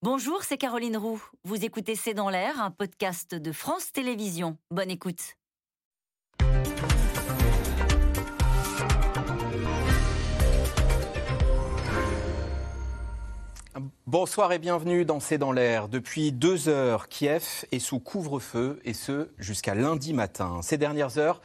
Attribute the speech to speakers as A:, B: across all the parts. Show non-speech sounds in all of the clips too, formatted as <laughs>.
A: Bonjour, c'est Caroline Roux. Vous écoutez C'est dans l'air, un podcast de France Télévisions. Bonne écoute.
B: Bonsoir et bienvenue dans C'est dans l'air. Depuis deux heures, Kiev est sous couvre-feu et ce jusqu'à lundi matin. Ces dernières heures,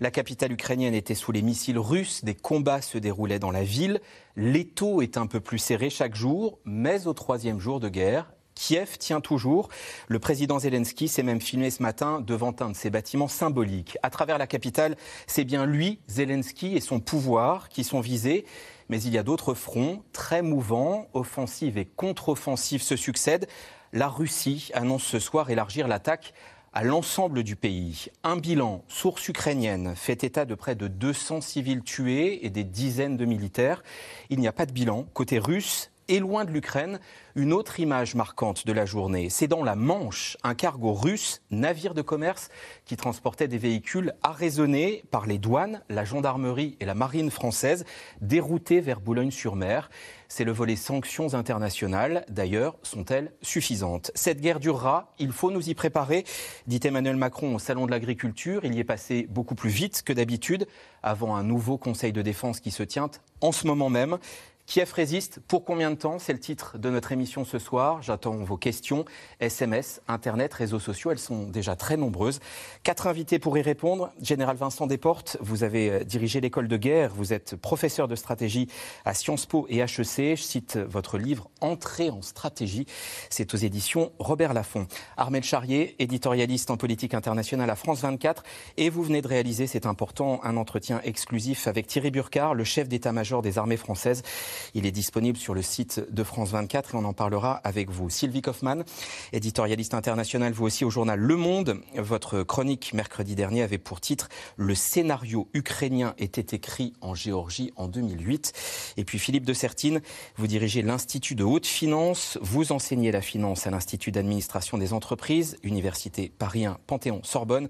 B: la capitale ukrainienne était sous les missiles russes, des combats se déroulaient dans la ville. L'étau est un peu plus serré chaque jour, mais au troisième jour de guerre, Kiev tient toujours. Le président Zelensky s'est même filmé ce matin devant un de ses bâtiments symboliques. À travers la capitale, c'est bien lui, Zelensky, et son pouvoir qui sont visés. Mais il y a d'autres fronts très mouvants, offensives et contre-offensives se succèdent. La Russie annonce ce soir élargir l'attaque à l'ensemble du pays. Un bilan, source ukrainienne, fait état de près de 200 civils tués et des dizaines de militaires. Il n'y a pas de bilan côté russe et loin de l'Ukraine. Une autre image marquante de la journée, c'est dans la Manche, un cargo russe, navire de commerce, qui transportait des véhicules arraisonnés par les douanes, la gendarmerie et la marine française, déroutés vers Boulogne-sur-Mer. C'est le volet sanctions internationales. D'ailleurs, sont-elles suffisantes? Cette guerre durera, il faut nous y préparer, dit Emmanuel Macron au Salon de l'Agriculture. Il y est passé beaucoup plus vite que d'habitude, avant un nouveau Conseil de défense qui se tient en ce moment même. Kiev résiste pour combien de temps? C'est le titre de notre émission ce soir. J'attends vos questions, SMS, Internet, réseaux sociaux. Elles sont déjà très nombreuses. Quatre invités pour y répondre. Général Vincent Desportes, vous avez euh, dirigé l'école de guerre. Vous êtes professeur de stratégie à Sciences Po et HEC. Je cite votre livre Entrée en stratégie. C'est aux éditions Robert Laffont. Armel Charrier, éditorialiste en politique internationale à France 24. Et vous venez de réaliser, c'est important, un entretien exclusif avec Thierry Burkhardt, le chef d'état-major des armées françaises. Il est disponible sur le site de France 24 et on en parlera avec vous. Sylvie Kaufmann, éditorialiste internationale, vous aussi au journal Le Monde. Votre chronique mercredi dernier avait pour titre Le scénario ukrainien était écrit en Géorgie en 2008. Et puis Philippe de Sertine, vous dirigez l'Institut de haute finance. Vous enseignez la finance à l'Institut d'administration des entreprises, Université Paris 1, Panthéon-Sorbonne.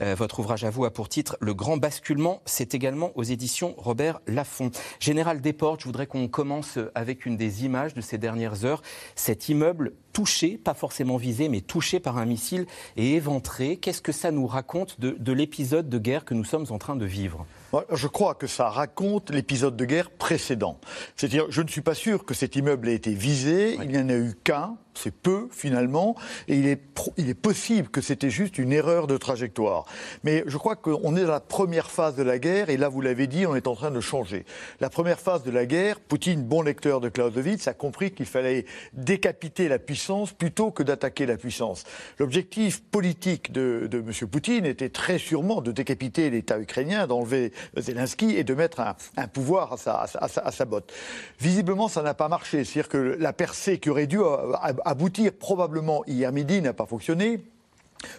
B: Euh, votre ouvrage à vous a pour titre Le grand basculement. C'est également aux éditions Robert Laffont. Général Desportes, je voudrais qu'on on commence avec une des images de ces dernières heures. Cet immeuble touché, pas forcément visé, mais touché par un missile et éventré. Qu'est-ce que ça nous raconte de, l'épisode de guerre que nous sommes en train de vivre?
C: Je crois que ça raconte l'épisode de guerre précédent. C'est-à-dire, je ne suis pas sûr que cet immeuble ait été visé, il n'y en a eu qu'un, c'est peu finalement, et il est, il est possible que c'était juste une erreur de trajectoire. Mais je crois qu'on est dans la première phase de la guerre, et là vous l'avez dit, on est en train de changer. La première phase de la guerre, Poutine, bon lecteur de Clausewitz, a compris qu'il fallait décapiter la puissance plutôt que d'attaquer la puissance. L'objectif politique de, de M. Poutine était très sûrement de décapiter l'État ukrainien, d'enlever Zelensky et de mettre un, pouvoir à sa, à, sa, à sa, botte. Visiblement, ça n'a pas marché. C'est-à-dire que la percée qui aurait dû aboutir probablement hier midi n'a pas fonctionné.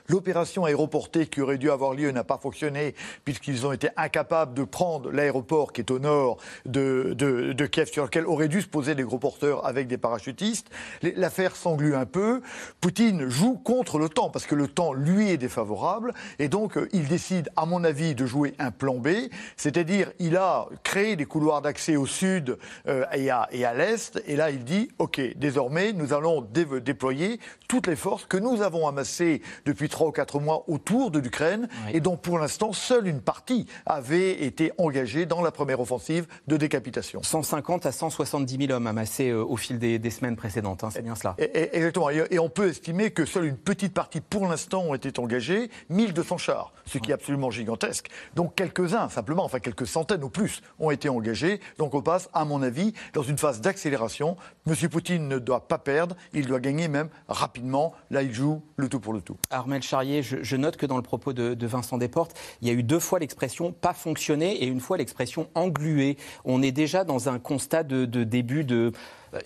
C: L'opération aéroportée qui aurait dû avoir lieu n'a pas fonctionné puisqu'ils ont été incapables de prendre l'aéroport qui est au nord de, Kiev sur lequel auraient dû se poser des gros porteurs avec des parachutistes. L'affaire s'englue un peu. Poutine joue contre le temps parce que le temps lui est défavorable et donc euh, il décide, à mon avis, de jouer un plan B, c'est-à-dire il a créé des couloirs d'accès au sud euh, et à l'est et là il dit ok désormais nous allons déployer toutes les forces que nous avons amassées depuis depuis trois ou quatre mois autour de l'Ukraine et dont pour l'instant seule une partie avait été engagée dans la première offensive de décapitation.
B: 150 à 170 000 hommes amassés euh, au fil des, semaines précédentes, hein, c'est bien cela.
C: exactement, et, on peut estimer que seule une petite partie pour l'instant ont été engagés, 1200 chars, ce qui est absolument gigantesque. Donc quelques-uns simplement, enfin quelques centaines ou plus ont été engagés. Donc on passe, à mon avis, dans une phase d'accélération. Monsieur Poutine ne doit pas perdre, il doit gagner même rapidement. Là, il joue le tout pour le tout.
B: Armel Charrier, je, note que dans le propos de, Vincent Desportes, il y a eu deux fois l'expression pas fonctionner et une fois l'expression engluer. On est déjà dans un constat de, début euh,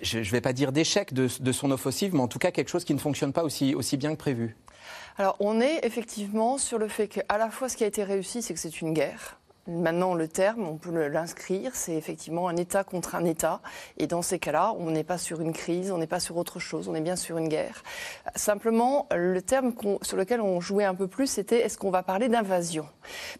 B: je ne vais pas dire d'échec de, son offensive, mais en tout cas quelque chose qui ne fonctionne pas aussi, aussi bien que prévu.
D: Alors on est effectivement sur le fait qu'à la fois ce qui a été réussi, c'est que c'est une guerre. Maintenant, le terme, on peut l'inscrire, c'est effectivement un État contre un État. Et dans ces cas-là, on n'est pas sur une crise, on n'est pas sur autre chose, on est bien sur une guerre. Simplement, le terme sur lequel on jouait un peu plus, c'était est-ce qu'on va parler d'invasion?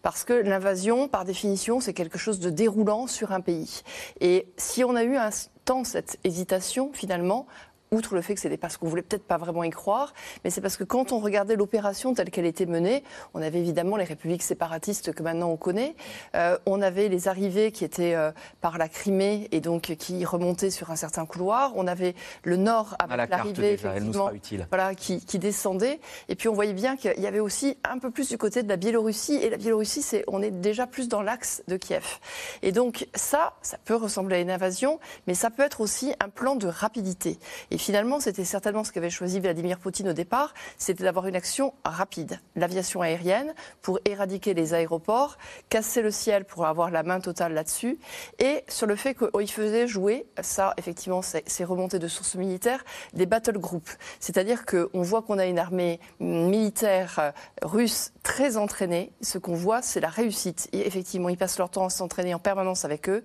D: Parce que l'invasion, par définition, c'est quelque chose de déroulant sur un pays. Et si on a eu un temps cette hésitation, finalement, outre le fait que c'était parce qu'on voulait peut-être pas vraiment y croire, mais c'est parce que quand on regardait l'opération telle qu'elle était menée, on avait évidemment les républiques séparatistes que maintenant on connaît, euh, on avait les arrivées qui étaient euh, par la Crimée et donc qui remontaient sur un certain couloir, on avait le nord avec l'arrivée effectivement, voilà, qui, qui, descendait, et puis on voyait bien qu'il y avait aussi un peu plus du côté de la Biélorussie, et la Biélorussie, c'est, on est déjà plus dans l'axe de Kiev. Et donc ça, ça peut ressembler à une invasion, mais ça peut être aussi un plan de rapidité. Et finalement, c'était certainement ce qu'avait choisi Vladimir Poutine au départ, c'était d'avoir une action rapide. L'aviation aérienne pour éradiquer les aéroports, casser le ciel pour avoir la main totale là-dessus, et sur le fait qu'il faisait jouer, ça effectivement c'est remonté de sources militaires, des battle groups. C'est-à-dire qu'on voit qu'on a une armée militaire euh, russe très entraînée. Ce qu'on voit, c'est la réussite. Et effectivement, ils passent leur temps à s'entraîner en permanence avec eux.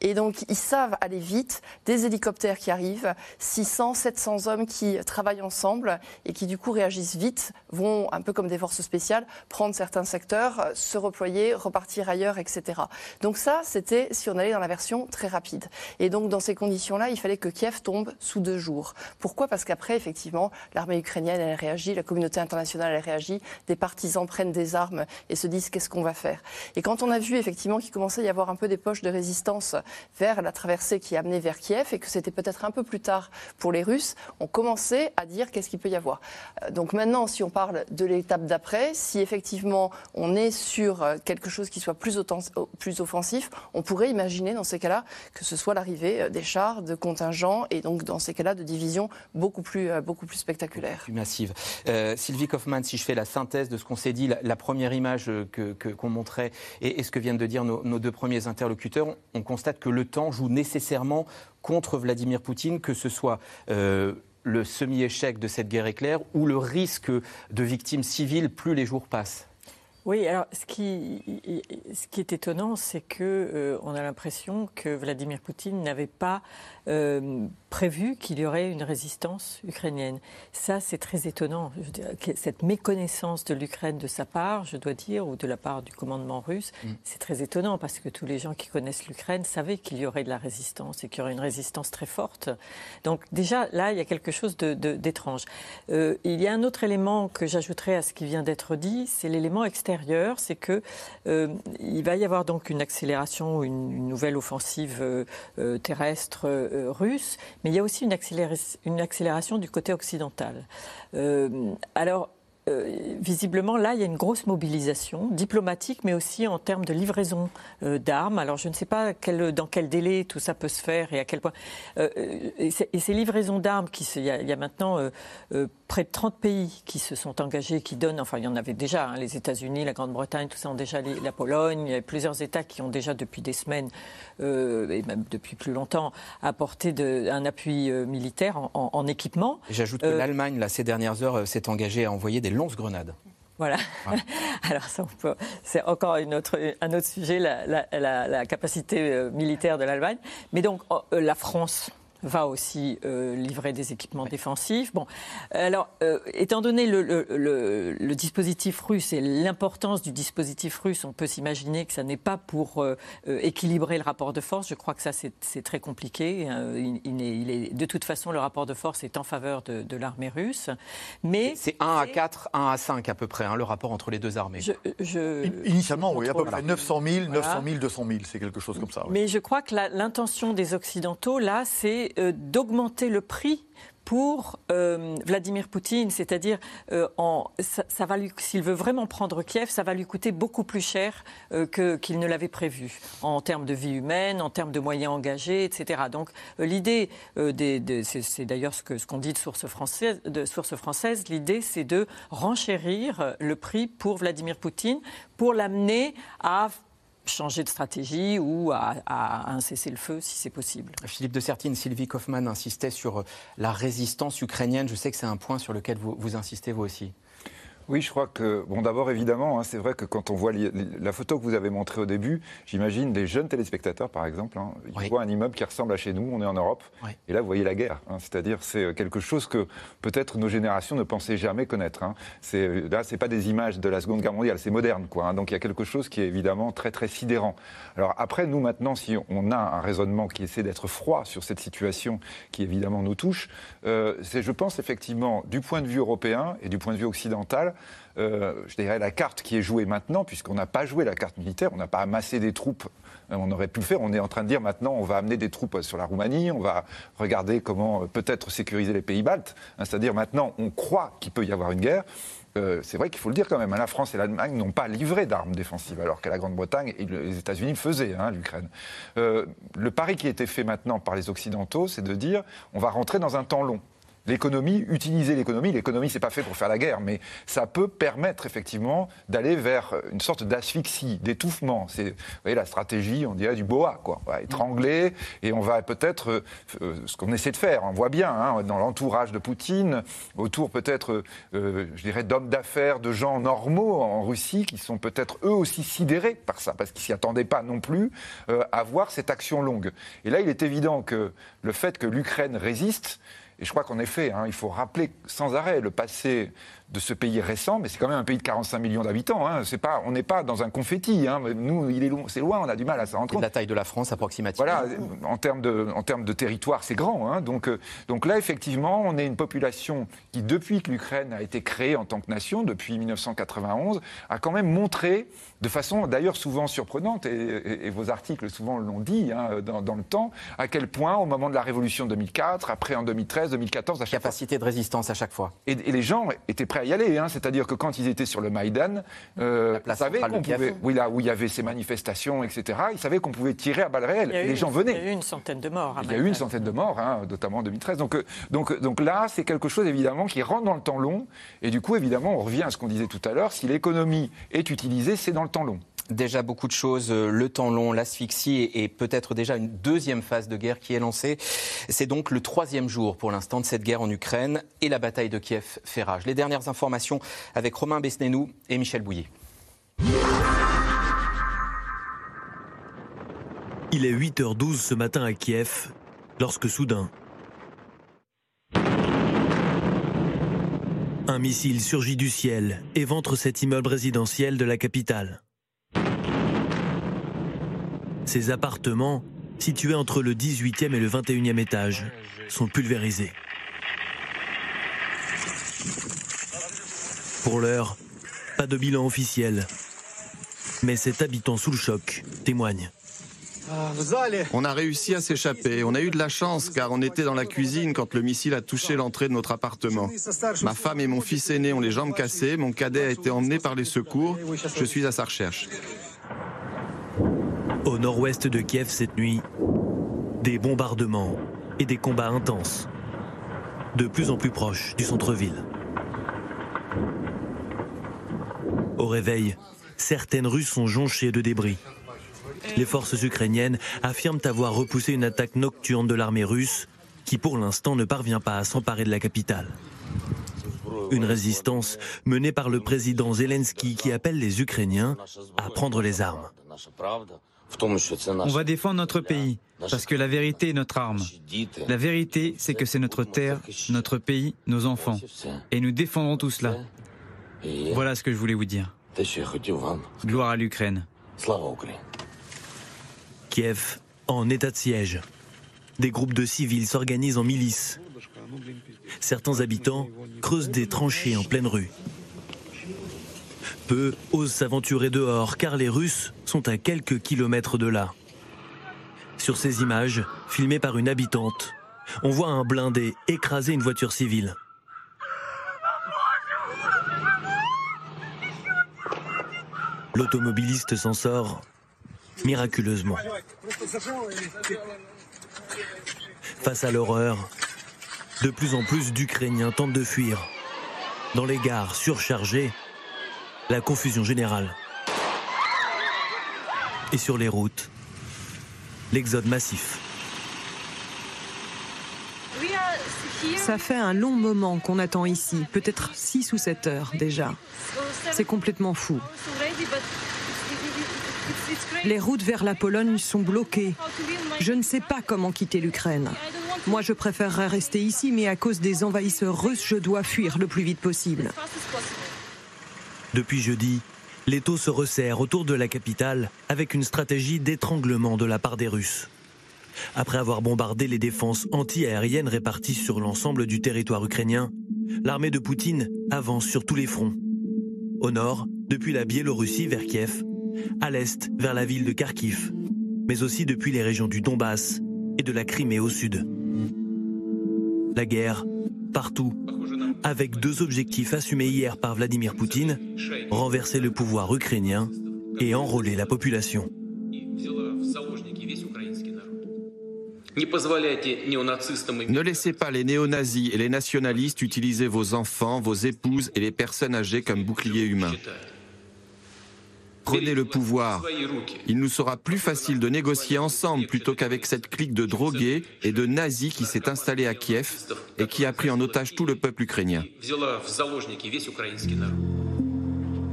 D: Et donc, ils savent aller vite, des hélicoptères qui arrivent, 600, 700 hommes qui travaillent ensemble et qui du coup réagissent vite, vont un peu comme des forces spéciales, prendre certains secteurs, se reployer, repartir ailleurs, etc. Donc ça, c'était si on allait dans la version très rapide. Et donc dans ces conditions-là, il fallait que Kiev tombe sous deux jours. Pourquoi? Parce qu'après, effectivement, l'armée ukrainienne, elle réagit, la communauté internationale, elle réagit, des partisans prennent des armes et se disent qu'est-ce qu'on va faire? Et quand on a vu effectivement qu'il commençait à y avoir un peu des poches de résistance vers la traversée qui amenait vers Kiev et que c'était peut-être un peu plus tard pour les Russes, on commençait à dire qu'est-ce qu'il peut y avoir. Euh, donc maintenant, si on parle de l'étape d'après, si effectivement on est sur euh, quelque chose qui soit plus, plus offensif, on pourrait imaginer dans ces cas-là que ce soit l'arrivée euh, des chars, de contingents et donc dans ces cas-là de divisions beaucoup plus, spectaculaires.
B: Sylvie Kaufmann, si je fais la synthèse de ce qu'on s'est dit, la, première image qu'on que, montrait et, ce que viennent de dire nos, nos deux premiers interlocuteurs, on constate que le temps joue nécessairement contre Vladimir Poutine, que ce soit euh, le semi-échec de cette guerre éclair ou le risque de victimes civiles plus les jours passent
E: oui, alors ce qui, ce qui est étonnant, c'est que euh, on a l'impression que Vladimir Poutine n'avait pas euh, prévu qu'il y aurait une résistance ukrainienne. Ça, c'est très étonnant. cette méconnaissance de l'Ukraine de sa part, je dois dire, ou de la part du commandement russe, mm. c'est très étonnant parce que tous les gens qui connaissent l'Ukraine savaient qu'il y aurait de la résistance et qu'il y aurait une résistance très forte. Donc déjà, là, il y a quelque chose d'étrange. Euh, il y a un autre élément que j'ajouterais à ce qui vient d'être dit, c'est l'élément extérieur, c'est que euh, il va y avoir donc une accélération, une, une nouvelle offensive terrestre euh, russe, mais il y a aussi une, accélération du côté occidental. Euh, alors, euh, visiblement, là, il y a une grosse mobilisation diplomatique, mais aussi en termes de livraison euh, d'armes. Alors, je ne sais pas dans quel délai tout ça peut se faire et à quel point. Euh, et, ces livraisons d'armes, il, y, a maintenant près de 30 pays qui se sont engagés, qui donnent, enfin, il y en avait déjà, hein, les États-Unis, la Grande-Bretagne, tout ça ont déjà, la Pologne, il y a plusieurs États qui ont déjà depuis des semaines, et même depuis plus longtemps, apporté de, un appui militaire en, en équipement.
B: J'ajoute que l'Allemagne, là, ces dernières heures, s'est engagée à envoyer des lance-grenades.
E: Voilà. <laughs> Alors c'est encore une autre, un autre sujet, la, la capacité euh, militaire de l'Allemagne. Mais donc oh, euh, la France va aussi euh, livrer des équipements défensifs. Bon, alors, euh, étant donné le, dispositif russe et l'importance du dispositif russe, on peut s'imaginer que ça n'est pas pour euh, équilibrer le rapport de force. Je crois que ça, c'est très compliqué. Il, est, de toute façon, le rapport de force est en faveur de, l'armée russe.
B: Mais c'est 1 à 4, 1 à 5 à peu près, hein, le rapport entre les deux armées.
C: Initialement, oui, à peu près 900 000, 900 000, 200 000, c'est quelque chose comme ça.
E: Mais je crois que l'intention des Occidentaux, là, c'est euh, d'augmenter le prix pour euh, Vladimir Poutine, c'est-à-dire euh, ça, s'il veut vraiment prendre Kiev, ça va lui coûter beaucoup plus cher qu'il ne l'avait prévu en termes de vie humaine, en termes de moyens engagés, etc. Donc l'idée, c'est d'ailleurs ce qu'on ce qu'on dit de source française, source française, l'idée c'est de renchérir le prix pour Vladimir Poutine pour l'amener à changer de stratégie ou à, un cessez-le-feu si c'est possible.
B: Philippe de Sertine, Sylvie Kaufmann insistait sur euh, la résistance ukrainienne. Je sais que c'est un point sur lequel vous, vous insistez vous aussi.
F: Oui, je crois que, bon, d'abord, évidemment, hein, c'est vrai que quand on voit la photo que vous avez montrée au début, j'imagine des jeunes téléspectateurs, par exemple, hein, ils voient un immeuble qui ressemble à chez nous, on est en Europe, et là, vous voyez la guerre. Hein, C'est-à-dire, c'est quelque chose que peut-être nos générations ne pensaient jamais connaître. Hein. C'est, là, c'est pas des images de la Seconde Guerre mondiale, c'est moderne, quoi. Hein. donc, il y a quelque chose qui est évidemment très, très sidérant. Alors, après, nous, maintenant, si on a un raisonnement qui essaie d'être froid sur cette situation qui, évidemment, nous touche, euh, c'est, je pense, effectivement, du point de vue européen et du point de vue occidental, euh, je dirais, la carte qui est jouée maintenant, puisqu'on n'a pas joué la carte militaire, on n'a pas amassé des troupes, euh, on aurait pu le faire. On est en train de dire maintenant, on va amener des troupes sur la Roumanie, on va regarder comment euh, peut-être sécuriser les pays baltes. Hein, c'est-à-dire maintenant, on croit qu'il peut y avoir une guerre. c'est vrai qu'il faut le dire quand même, hein, la France et l'Allemagne n'ont pas livré d'armes défensives, alors que la Grande-Bretagne et les États-Unis faisaient, hein, l'Ukraine. le pari qui a été fait maintenant par les Occidentaux, c'est de dire on va rentrer dans un temps long l'économie, utiliser l'économie. L'économie, c'est pas fait pour faire la guerre, mais ça peut permettre effectivement d'aller vers une sorte d'asphyxie, d'étouffement. C'est, la stratégie, on dirait du boa, quoi. On va étrangler et on va peut-être, euh, ce qu'on essaie de faire, on voit bien, hein, dans l'entourage de Poutine, autour peut-être, euh, je dirais, d'hommes d'affaires, de gens normaux en Russie, qui sont peut-être eux aussi sidérés par ça, parce qu'ils s'y attendaient pas non plus euh, à voir cette action longue. Et là, il est évident que le fait que l'Ukraine résiste, et je crois qu'en effet, hein, il faut rappeler sans arrêt le passé de ce pays récent, mais c'est quand même un pays de 45 millions d'habitants. Hein. C'est pas, on n'est pas dans un confetti. Hein. Nous, il est c'est loin, on a du mal à s'en rendre compte.
B: la taille de la France approximativement.
F: Voilà, en termes de, en termes de territoire, c'est grand. Hein. Donc, euh, donc là, effectivement, on est une population qui, depuis que l'Ukraine a été créée en tant que nation, depuis 1991, a quand même montré, de façon d'ailleurs souvent surprenante, et, vos articles souvent l'ont dit dans, le temps, à quel point, au moment de la révolution de 2004, après en 2013, 2014, à
B: chaque capacité de résistance à chaque fois.
F: Et, et les gens étaient prêts à y aller. Hein. C'est-à-dire que quand ils étaient sur le Maïdan, euh, ils savaient qu'on pouvait, oui, là où il y avait ces manifestations, etc., ils savaient qu'on pouvait tirer à balles réelles. les gens venaient.
E: Il y a eu une centaine de morts.
F: Il y a eu une centaine de morts, hein, notamment en 2013. Donc, euh, donc, donc là, c'est quelque chose évidemment qui rentre dans le temps long. Et du coup, évidemment, on revient à ce qu'on disait tout à l'heure. Si l'économie est utilisée, c'est dans le temps long
B: déjà beaucoup de choses, euh, le temps long, l'asphyxie et, peut-être déjà une deuxième phase de guerre qui est lancée. C'est donc le troisième jour pour l'instant de cette guerre en Ukraine et la bataille de Kiev fait rage. Les dernières informations avec Romain Besnénou et Michel Bouillet.
G: Il est 8h12 ce matin à Kiev, lorsque soudain, un missile surgit du ciel et ventre cet immeuble résidentiel de la capitale. Ces appartements, situés entre le 18e et le 21e étage, sont pulvérisés. Pour l'heure, pas de bilan officiel. Mais cet habitant sous le choc témoigne.
H: On a réussi à s'échapper. On a eu de la chance car on était dans la cuisine quand le missile a touché l'entrée de notre appartement. Ma femme et mon fils aîné ont les jambes cassées. Mon cadet a été emmené par les secours. Je suis à sa recherche.
G: Au nord-ouest de Kiev cette nuit, des bombardements et des combats intenses, de plus en plus proches du centre-ville. Au réveil, certaines rues sont jonchées de débris. Les forces ukrainiennes affirment avoir repoussé une attaque nocturne de l'armée russe qui pour l'instant ne parvient pas à s'emparer de la capitale. Une résistance menée par le président Zelensky qui appelle les Ukrainiens à prendre les armes.
I: On va défendre notre pays, parce que la vérité est notre arme. La vérité, c'est que c'est notre terre, notre pays, nos enfants. Et nous défendrons tout cela. Voilà ce que je voulais vous dire. Gloire à l'Ukraine.
G: Kiev, en état de siège. Des groupes de civils s'organisent en milices. Certains habitants creusent des tranchées en pleine rue. Peu osent s'aventurer dehors car les Russes sont à quelques kilomètres de là. Sur ces images, filmées par une habitante, on voit un blindé écraser une voiture civile. L'automobiliste s'en sort miraculeusement. Face à l'horreur, de plus en plus d'Ukrainiens tentent de fuir. Dans les gares surchargées, la confusion générale. Et sur les routes, l'exode massif.
J: Ça fait un long moment qu'on attend ici, peut-être 6 ou 7 heures déjà. C'est complètement fou. Les routes vers la Pologne sont bloquées. Je ne sais pas comment quitter l'Ukraine. Moi, je préférerais rester ici, mais à cause des envahisseurs russes, je dois fuir le plus vite possible.
G: Depuis jeudi, l'étau se resserre autour de la capitale avec une stratégie d'étranglement de la part des Russes. Après avoir bombardé les défenses anti-aériennes réparties sur l'ensemble du territoire ukrainien, l'armée de Poutine avance sur tous les fronts. Au nord, depuis la Biélorussie vers Kiev, à l'est vers la ville de Kharkiv, mais aussi depuis les régions du Donbass et de la Crimée au sud. La guerre, partout, avec deux objectifs assumés hier par Vladimir Poutine, renverser le pouvoir ukrainien et enrôler la population.
H: Ne laissez pas les néo-nazis et les nationalistes utiliser vos enfants, vos épouses et les personnes âgées comme boucliers humains. Prenez le pouvoir. Il nous sera plus facile de négocier ensemble plutôt qu'avec cette clique de drogués et de nazis qui s'est installée à Kiev et qui a pris en otage tout le peuple ukrainien.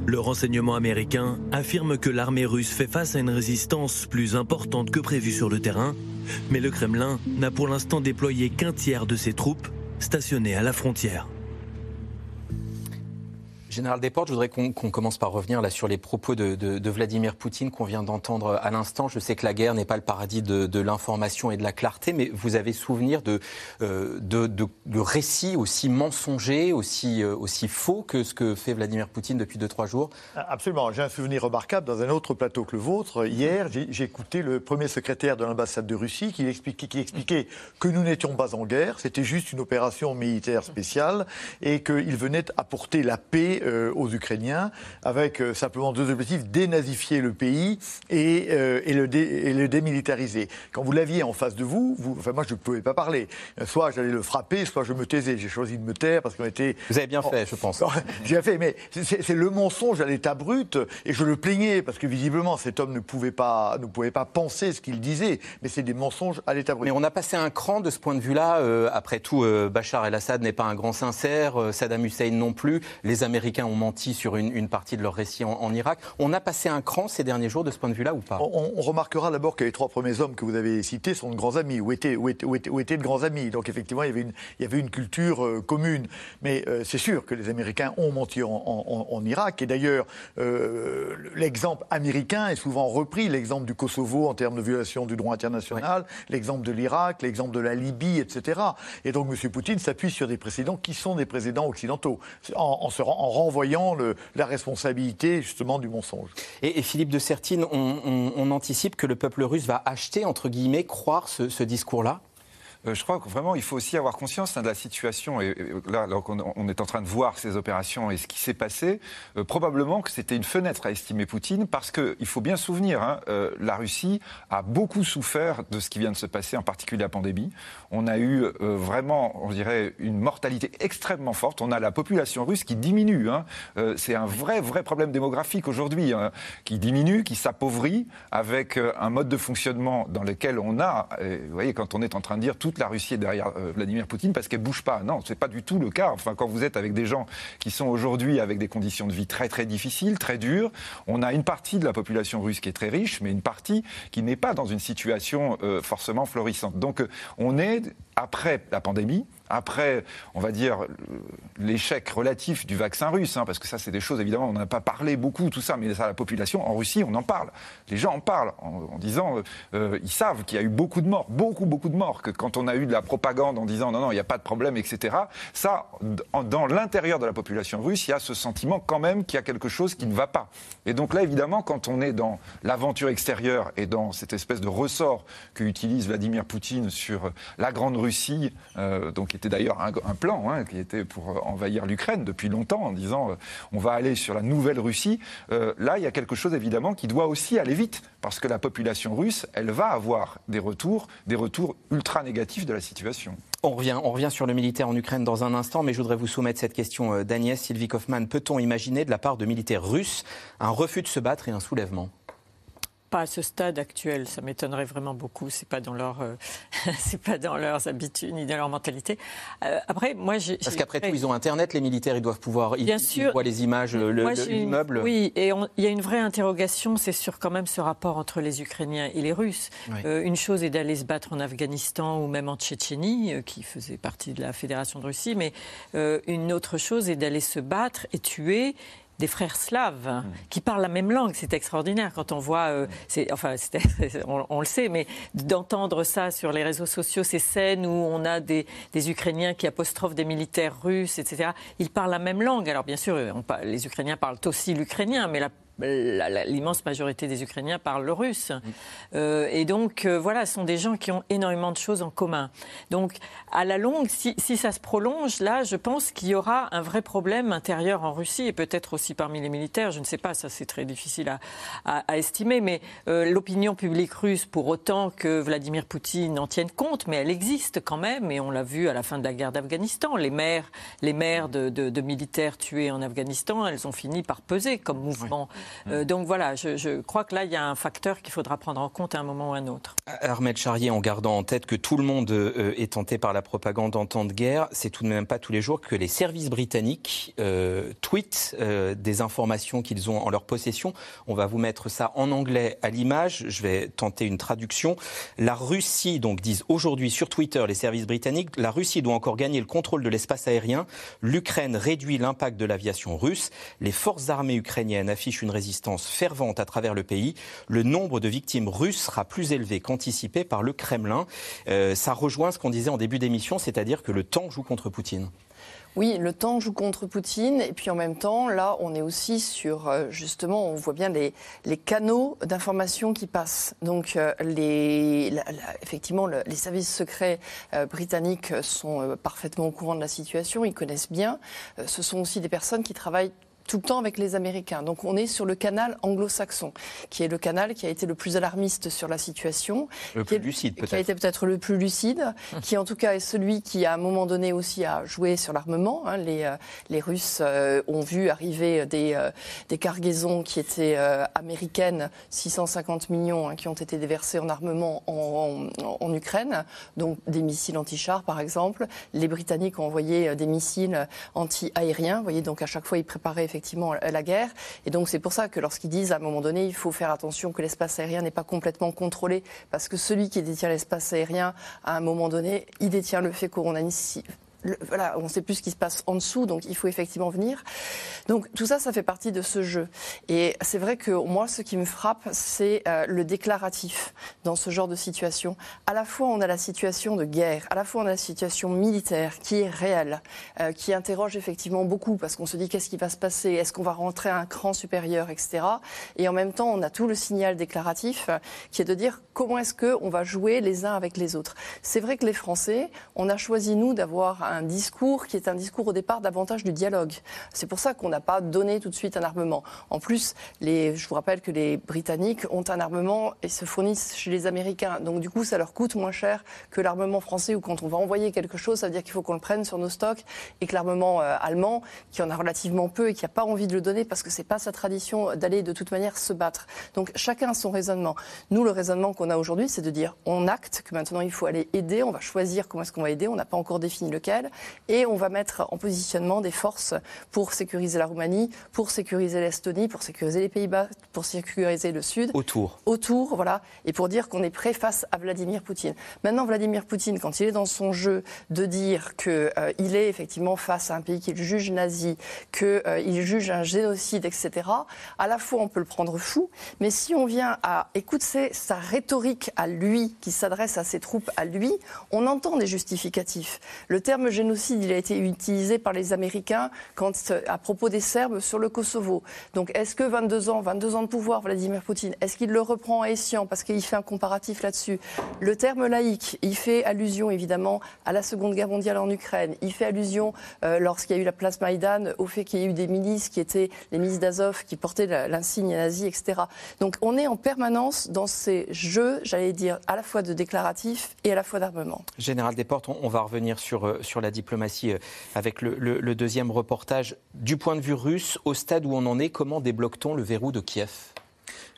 G: Le renseignement américain affirme que l'armée russe fait face à une résistance plus importante que prévu sur le terrain, mais le Kremlin n'a pour l'instant déployé qu'un tiers de ses troupes stationnées à la frontière.
B: Général Desportes, je voudrais qu'on commence par revenir là sur les propos de, Vladimir Poutine qu'on vient d'entendre à l'instant. Je sais que la guerre n'est pas le paradis de, l'information et de la clarté, mais vous avez souvenir de, euh, de, récits aussi mensongers, aussi, euh, aussi faux que ce que fait Vladimir Poutine depuis 2-3 jours?
C: Absolument. J'ai un souvenir remarquable dans un autre plateau que le vôtre. Hier, j'ai écouté le premier secrétaire de l'ambassade de Russie qui expliquait que nous n'étions pas en guerre, c'était juste une opération militaire spéciale et qu'il venait apporter la paix euh, aux Ukrainiens, avec euh, simplement deux objectifs dénazifier le pays et, euh, et, le, et le, démilitariser. Quand vous l'aviez en face de vous, vous enfin moi je ne pouvais pas parler. Soit j'allais le frapper, soit je me taisais. J'ai choisi de me taire parce qu'on était.
B: Vous avez bien fait, je pense. <laughs>
C: J'ai fait, mais c'est le mensonge à l'état brut et je le plaignais parce que visiblement cet homme ne pouvait pas, ne pouvait pas penser ce qu'il disait. Mais c'est des mensonges à l'état brut.
B: Mais on a passé un cran de ce point de vue-là. après tout, Bachar el-Assad n'est pas un grand sincère, Saddam Hussein non plus. Les Américains ont menti sur une, partie de leur récit en, Irak. On a passé un cran ces derniers jours de ce point de vue-là ou pas?
C: On, remarquera d'abord que les trois premiers hommes que vous avez cités sont de grands amis, ou étaient, ou étaient, de grands amis. Donc effectivement, il y avait une, il y avait une culture euh, commune. Mais euh, c'est sûr que les Américains ont menti en, Irak. Et d'ailleurs, euh, l'exemple américain est souvent repris, l'exemple du Kosovo en termes de violation du droit international, l'exemple de l'Irak, l'exemple de la Libye, etc. Et donc M. Poutine s'appuie sur des précédents qui sont des précédents occidentaux, en, en, se, en renvoyant le, la responsabilité justement du mensonge.
B: Et, Philippe de Sertine, on, anticipe que le peuple russe va acheter, entre guillemets, croire ce discours-là?
F: Euh, je crois que vraiment, il faut aussi avoir conscience hein, de la situation. Et, là, on, est en train de voir ces opérations et ce qui s'est passé. Euh, probablement que c'était une fenêtre à estimer Poutine, parce qu'il faut bien se souvenir, hein, euh, la Russie a beaucoup souffert de ce qui vient de se passer, en particulier la pandémie. On a eu vraiment, on dirait, une mortalité extrêmement forte. On a la population russe qui diminue. Hein. C'est un vrai, vrai problème démographique aujourd'hui, qui diminue, qui s'appauvrit, avec un mode de fonctionnement dans lequel on a, vous voyez, quand on est en train de dire tout la Russie est derrière euh, Vladimir Poutine parce qu'elle bouge pas. Non, c'est pas du tout le cas. Enfin, quand vous êtes avec des gens qui sont aujourd'hui avec des conditions de vie très très difficiles, très dures, on a une partie de la population russe qui est très riche, mais une partie qui n'est pas dans une situation euh, forcément florissante. Donc, euh, on est après la pandémie, après, on va dire, l'échec relatif du vaccin russe, hein, parce que ça, c'est des choses, évidemment, on n'a pas parlé beaucoup, tout ça, mais ça, la population, en Russie, on en parle. Les gens en parlent en, disant, euh, euh, ils savent qu'il y a eu beaucoup de morts, beaucoup, beaucoup de morts, que quand on a eu de la propagande en disant, non, non, il n'y a pas de problème, etc., ça, dans l'intérieur de la population russe, il y a ce sentiment quand même qu'il y a quelque chose qui ne va pas. Et donc là, évidemment, quand on est dans l'aventure extérieure et dans cette espèce de ressort que utilise Vladimir Poutine sur la Grande Russie, euh, donc c'était d'ailleurs un, plan hein, qui était pour euh, envahir l'Ukraine depuis longtemps, en disant euh, on va aller sur la nouvelle Russie. Euh, là, il y a quelque chose évidemment qui doit aussi aller vite, parce que la population russe, elle va avoir des retours, des retours ultra négatifs de la situation.
B: On revient, on revient sur le militaire en Ukraine dans un instant, mais je voudrais vous soumettre cette question d'Agnès Sylvie Kaufmann. Peut-on imaginer de la part de militaires russes un refus de se battre et un soulèvement?
E: Pas à ce stade actuel. Ça m'étonnerait vraiment beaucoup. C'est pas dans leur, euh, <laughs> c'est pas dans leurs habitudes ni dans leur mentalité.
B: Euh, après, moi, j'ai, parce qu'après tout, ils ont Internet. Les militaires, ils doivent pouvoir. Bien ils, sûr. Ils voient les images, l'immeuble.
E: Oui, et il y a une vraie interrogation. C'est sur quand même ce rapport entre les Ukrainiens et les Russes. Euh, une chose est d'aller se battre en Afghanistan ou même en Tchétchénie, qui faisait partie de la Fédération de Russie, mais une autre chose est d'aller se battre et tuer des frères slaves hmm. qui parlent la même langue. C'est extraordinaire quand on voit, euh, enfin, <laughs> on, le sait, mais d'entendre ça sur les réseaux sociaux, ces scènes où on a des, Ukrainiens qui apostrophent des militaires russes, etc. Ils parlent la même langue. Alors bien sûr, les Ukrainiens parlent aussi l'ukrainien, mais la l'immense majorité des Ukrainiens parlent le russe. Mm. Euh, et donc, euh, voilà, ce sont des gens qui ont énormément de choses en commun. Donc, à la longue, si, ça se prolonge, là, je pense qu'il y aura un vrai problème intérieur en Russie et peut-être aussi parmi les militaires. Je ne sais pas, ça c'est très difficile à, estimer, mais euh, l'opinion publique russe, pour autant que Vladimir Poutine en tienne compte, mais elle existe quand même, et on l'a vu à la fin de la guerre d'Afghanistan. Les mères, les mères de, de militaires tués en Afghanistan, elles ont fini par peser comme mouvement. Euh, donc voilà, je, crois que là, il y a un facteur qu'il faudra prendre en compte à un moment ou à un autre.
B: Ahmed Charrier, en gardant en tête que tout le monde euh, est tenté par la propagande en temps de guerre, c'est tout de même pas tous les jours que les services britanniques euh, tweetent des informations qu'ils ont en leur possession. On va vous mettre ça en anglais à l'image. Je vais tenter une traduction. La Russie, donc, disent aujourd'hui sur Twitter les services britanniques, la Russie doit encore gagner le contrôle de l'espace aérien. L'Ukraine réduit l'impact de l'aviation russe. Les forces armées ukrainiennes affichent une résistance fervente à travers le pays, le nombre de victimes russes sera plus élevé qu'anticipé par le Kremlin. Euh, ça rejoint ce qu'on disait en début d'émission, c'est-à-dire que le temps joue contre Poutine.
D: Oui, le temps joue contre Poutine. Et puis en même temps, là, on est aussi sur, euh, justement, on voit bien les, canaux d'information qui passent. Donc, euh, les, effectivement, les services secrets britanniques sont parfaitement au courant de la situation. Ils connaissent bien. ce sont aussi des personnes qui travaillent tout le temps avec les Américains. Donc on est sur le canal anglo-saxon, qui est le canal qui a été le plus alarmiste sur la situation.
B: Le plus lucide peut-être.
D: Qui a été peut-être le plus lucide, qui en tout cas est celui qui à un moment donné aussi a joué sur l'armement. Hein. Les, euh, les, Russes euh, ont vu arriver des, euh, des cargaisons qui étaient américaines, 650 millions, hein, qui ont été déversés en armement en, en, Ukraine, donc des missiles anti-chars par exemple. Les Britanniques ont envoyé des missiles anti-aériens. Vous voyez, donc à chaque fois ils préparaient effectivement la guerre. Et donc c'est pour ça que lorsqu'ils disent à un moment donné, il faut faire attention que l'espace aérien n'est pas complètement contrôlé, parce que celui qui détient l'espace aérien, à un moment donné, il détient le fait qu'on on ne sait plus ce qui se passe en dessous, donc il faut effectivement venir. Donc tout ça, ça fait partie de ce jeu. Et c'est vrai que moi, ce qui me frappe, c'est euh, le déclaratif dans ce genre de situation. À la fois, on a la situation de guerre, à la fois, on a la situation militaire qui est réelle, euh, qui interroge effectivement beaucoup, parce qu'on se dit qu'est-ce qui va se passer, est-ce qu'on va rentrer à un cran supérieur, etc. Et en même temps, on a tout le signal déclaratif euh, qui est de dire comment est-ce qu'on va jouer les uns avec les autres? C'est vrai que les Français, on a choisi, nous, d'avoir discours qui est un discours au départ davantage du dialogue. C'est pour ça qu'on n'a pas donné tout de suite un armement. En plus, je vous rappelle que les Britanniques ont un armement et se fournissent chez les Américains. Donc du coup, ça leur coûte moins cher que l'armement français où quand on va envoyer quelque chose, ça veut dire qu'il faut qu'on le prenne sur nos stocks et que l'armement euh, allemand, qui en a relativement peu et qui n'a pas envie de le donner parce que c'est pas sa tradition d'aller de toute manière se battre. Donc chacun a son raisonnement. Nous, le raisonnement qu'on a aujourd'hui, c'est de dire on acte que maintenant il faut aller aider, on va choisir comment est-ce qu'on va aider, on n'a pas encore défini lequel et on va mettre en positionnement des forces pour sécuriser la Roumanie, pour sécuriser l'Estonie, pour sécuriser les Pays-Bas, pour sécuriser le Sud.
B: Autour.
D: Autour, voilà, et pour dire qu'on est prêt face à Vladimir Poutine. Maintenant, Vladimir Poutine, quand il est dans son jeu de dire qu'il euh, est effectivement face à un pays qu'il juge nazi, qu'il euh, juge un génocide, etc., à la fois on peut le prendre fou, mais si on vient à écouter sa rhétorique à lui, qui s'adresse à ses troupes à lui, on entend des justificatifs. Le terme génocide, il a été utilisé par les Américains à propos des Serbes sur le Kosovo. Donc est-ce que 22 ans, 22 ans de pouvoir, Vladimir Poutine, est-ce qu'il le reprend à Essian parce qu'il fait un comparatif là-dessus? Le terme laïque, il fait allusion évidemment à la Seconde Guerre mondiale en Ukraine. Il fait allusion, euh, lorsqu'il y a eu la place Maïdan, au fait qu'il y a eu des milices qui étaient les milices d'Azov, qui portaient l'insigne nazi, etc. Donc on est en permanence dans ces jeux, j'allais dire, à la fois de déclaratifs et à la fois d'armement.
B: Général Desportes, on, va revenir sur, euh, sur la diplomatie euh, avec le, deuxième reportage. Du point de vue russe, au stade où on en est, comment débloque-t-on le verrou de Kiev?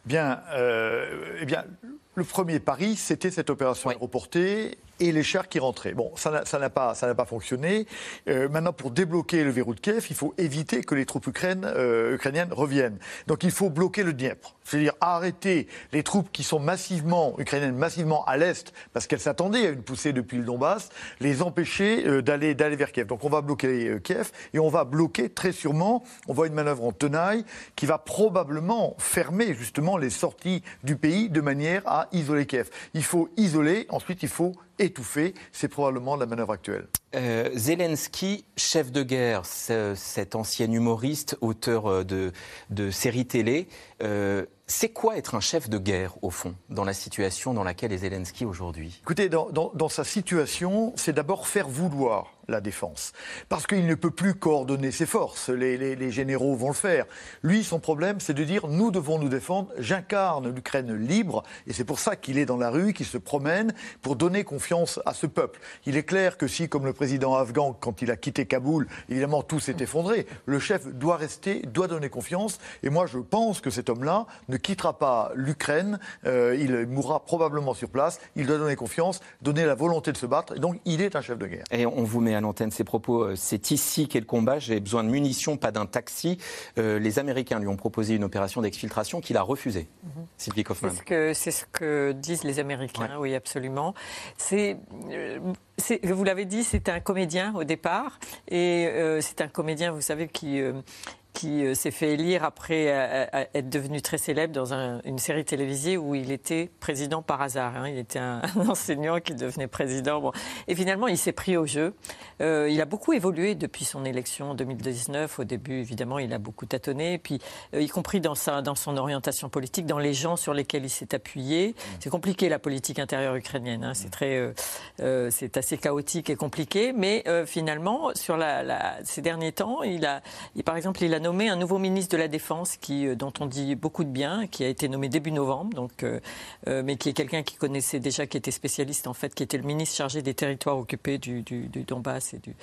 C: Bien, euh, eh bien, le premier pari, c'était cette opération aéroportée et les chars qui rentraient. Bon, ça n'a pas, pas fonctionné. Euh, maintenant, pour débloquer le verrou de Kiev, il faut éviter que les troupes euh, ukrainiennes reviennent. Donc, il faut bloquer le Dniepr. C'est-à-dire arrêter les troupes qui sont massivement, ukrainiennes, massivement à l'est, parce qu'elles s'attendaient à une poussée depuis le Donbass, les empêcher euh, d'aller, d'aller vers Kiev. Donc, on va bloquer Kiev et on va bloquer très sûrement, on voit une manœuvre en tenaille qui va probablement fermer justement les sorties du pays de manière à isoler Kiev. Il faut isoler, ensuite il faut étouffé. C'est probablement la manœuvre actuelle.
B: Euh, Zelensky, chef de guerre, cet ancien humoriste, auteur euh, de, de séries télé, euh, c'est quoi être un chef de guerre, au fond, dans la situation dans laquelle est Zelensky aujourd'hui?
C: Écoutez, dans, dans sa situation, c'est d'abord faire vouloir la défense. Parce qu'il ne peut plus coordonner ses forces. Les, généraux vont le faire. Lui, son problème, c'est de dire nous devons nous défendre. J'incarne l'Ukraine libre. Et c'est pour ça qu'il est dans la rue, qu'il se promène, pour donner confiance à ce peuple. Il est clair que si, comme le président afghan, quand il a quitté Kaboul, évidemment, tout s'est effondré, le chef doit rester, doit donner confiance. Et moi, je pense que cet homme-là ne quittera pas l'Ukraine. Euh, il mourra probablement sur place. Il doit donner confiance, donner la volonté de se battre. Et donc, il est un chef de guerre.
B: À l'antenne ses propos. Euh, c'est ici qu'est le combat. J'ai besoin de munitions, pas d'un taxi. Euh, les Américains lui ont proposé une opération d'exfiltration qu'il a refusée. Mhm. Sylvie Kaufmann.
E: C'est ce, que, disent les Américains, oui, absolument. C'est. Euh, vous l'avez dit, c'est un comédien au départ, et c'est un comédien, vous savez, qui, qui euh, s'est fait élire après euh, euh, être devenu très célèbre dans une série télévisée où il était président par hasard. Hein. Il était un, <laughs> enseignant qui devenait président. Bon. Et finalement, il s'est pris au jeu. il a beaucoup évolué depuis son élection en 2019. Au début, évidemment, il a beaucoup tâtonné, puis y compris dans, sa, dans son orientation politique, dans les gens sur lesquels il s'est appuyé. C'est compliqué la politique intérieure ukrainienne. Hein. C'est très, c'est assez chaotique et compliqué. Mais finalement, sur la, ces derniers temps, il a, il, par exemple, il a nommé un nouveau ministre de la Défense qui, euh, dont on dit beaucoup de bien, qui a été nommé début novembre, donc, euh, euh, mais qui est quelqu'un qui connaissait déjà, qui était spécialiste en fait, qui était le ministre chargé des territoires occupés du, Donbass. Et, du,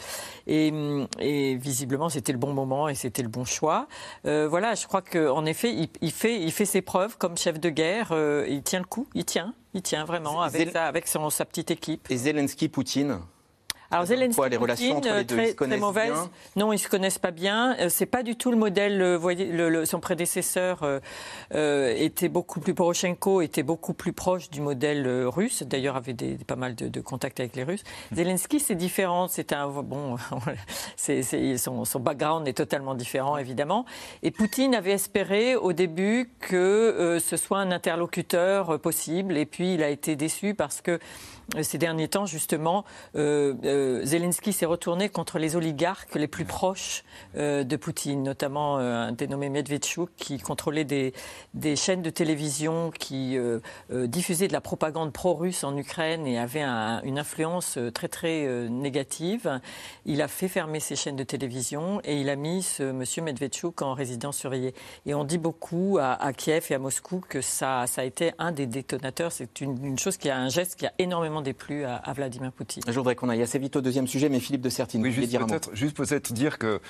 E: et, visiblement, c'était le bon moment et c'était le bon choix. voilà, je crois qu'en effet, il, fait, il fait ses preuves comme chef de guerre. il tient le coup, il tient. Il tient vraiment avec, avec son, sa petite équipe.
B: Et Zelensky, Poutine?
E: Alors Zelensky, les relations entre les deux, très, très mauvaise. Non, ils se connaissent pas bien. Euh, c'est pas du tout le modèle. Euh, le, son prédécesseur euh, était beaucoup plus Poroshenko était beaucoup plus proche du modèle russe. D'ailleurs, avait des, pas mal de, contacts avec les Russes. Hmm. Zelensky, c'est différent. C'est un bon. <laughs> son, background est totalement différent, évidemment. Et Poutine avait espéré au début que ce soit un interlocuteur possible. Et puis, il a été déçu parce que ces derniers temps, justement, euh, euh, Zelensky s'est retourné contre les oligarques les plus proches euh, de Poutine, notamment un dénommé Medvedchuk, qui contrôlait des, chaînes de télévision qui diffusaient de la propagande pro-russe en Ukraine et avait une influence très très négative. Il a fait fermer ces chaînes de télévision et il a mis ce monsieur Medvedchuk en résidence surveillée. Et on dit beaucoup à, Kiev et à Moscou que ça, ça a été un des détonateurs. C'est une, une chose qui a un geste qui a énormément déplu à, à Vladimir Poutine.
B: Je voudrais qu'on aille assez vite au deuxième sujet, mais Philippe de Sertine,
F: oui, juste peut-être, juste peut-être dire que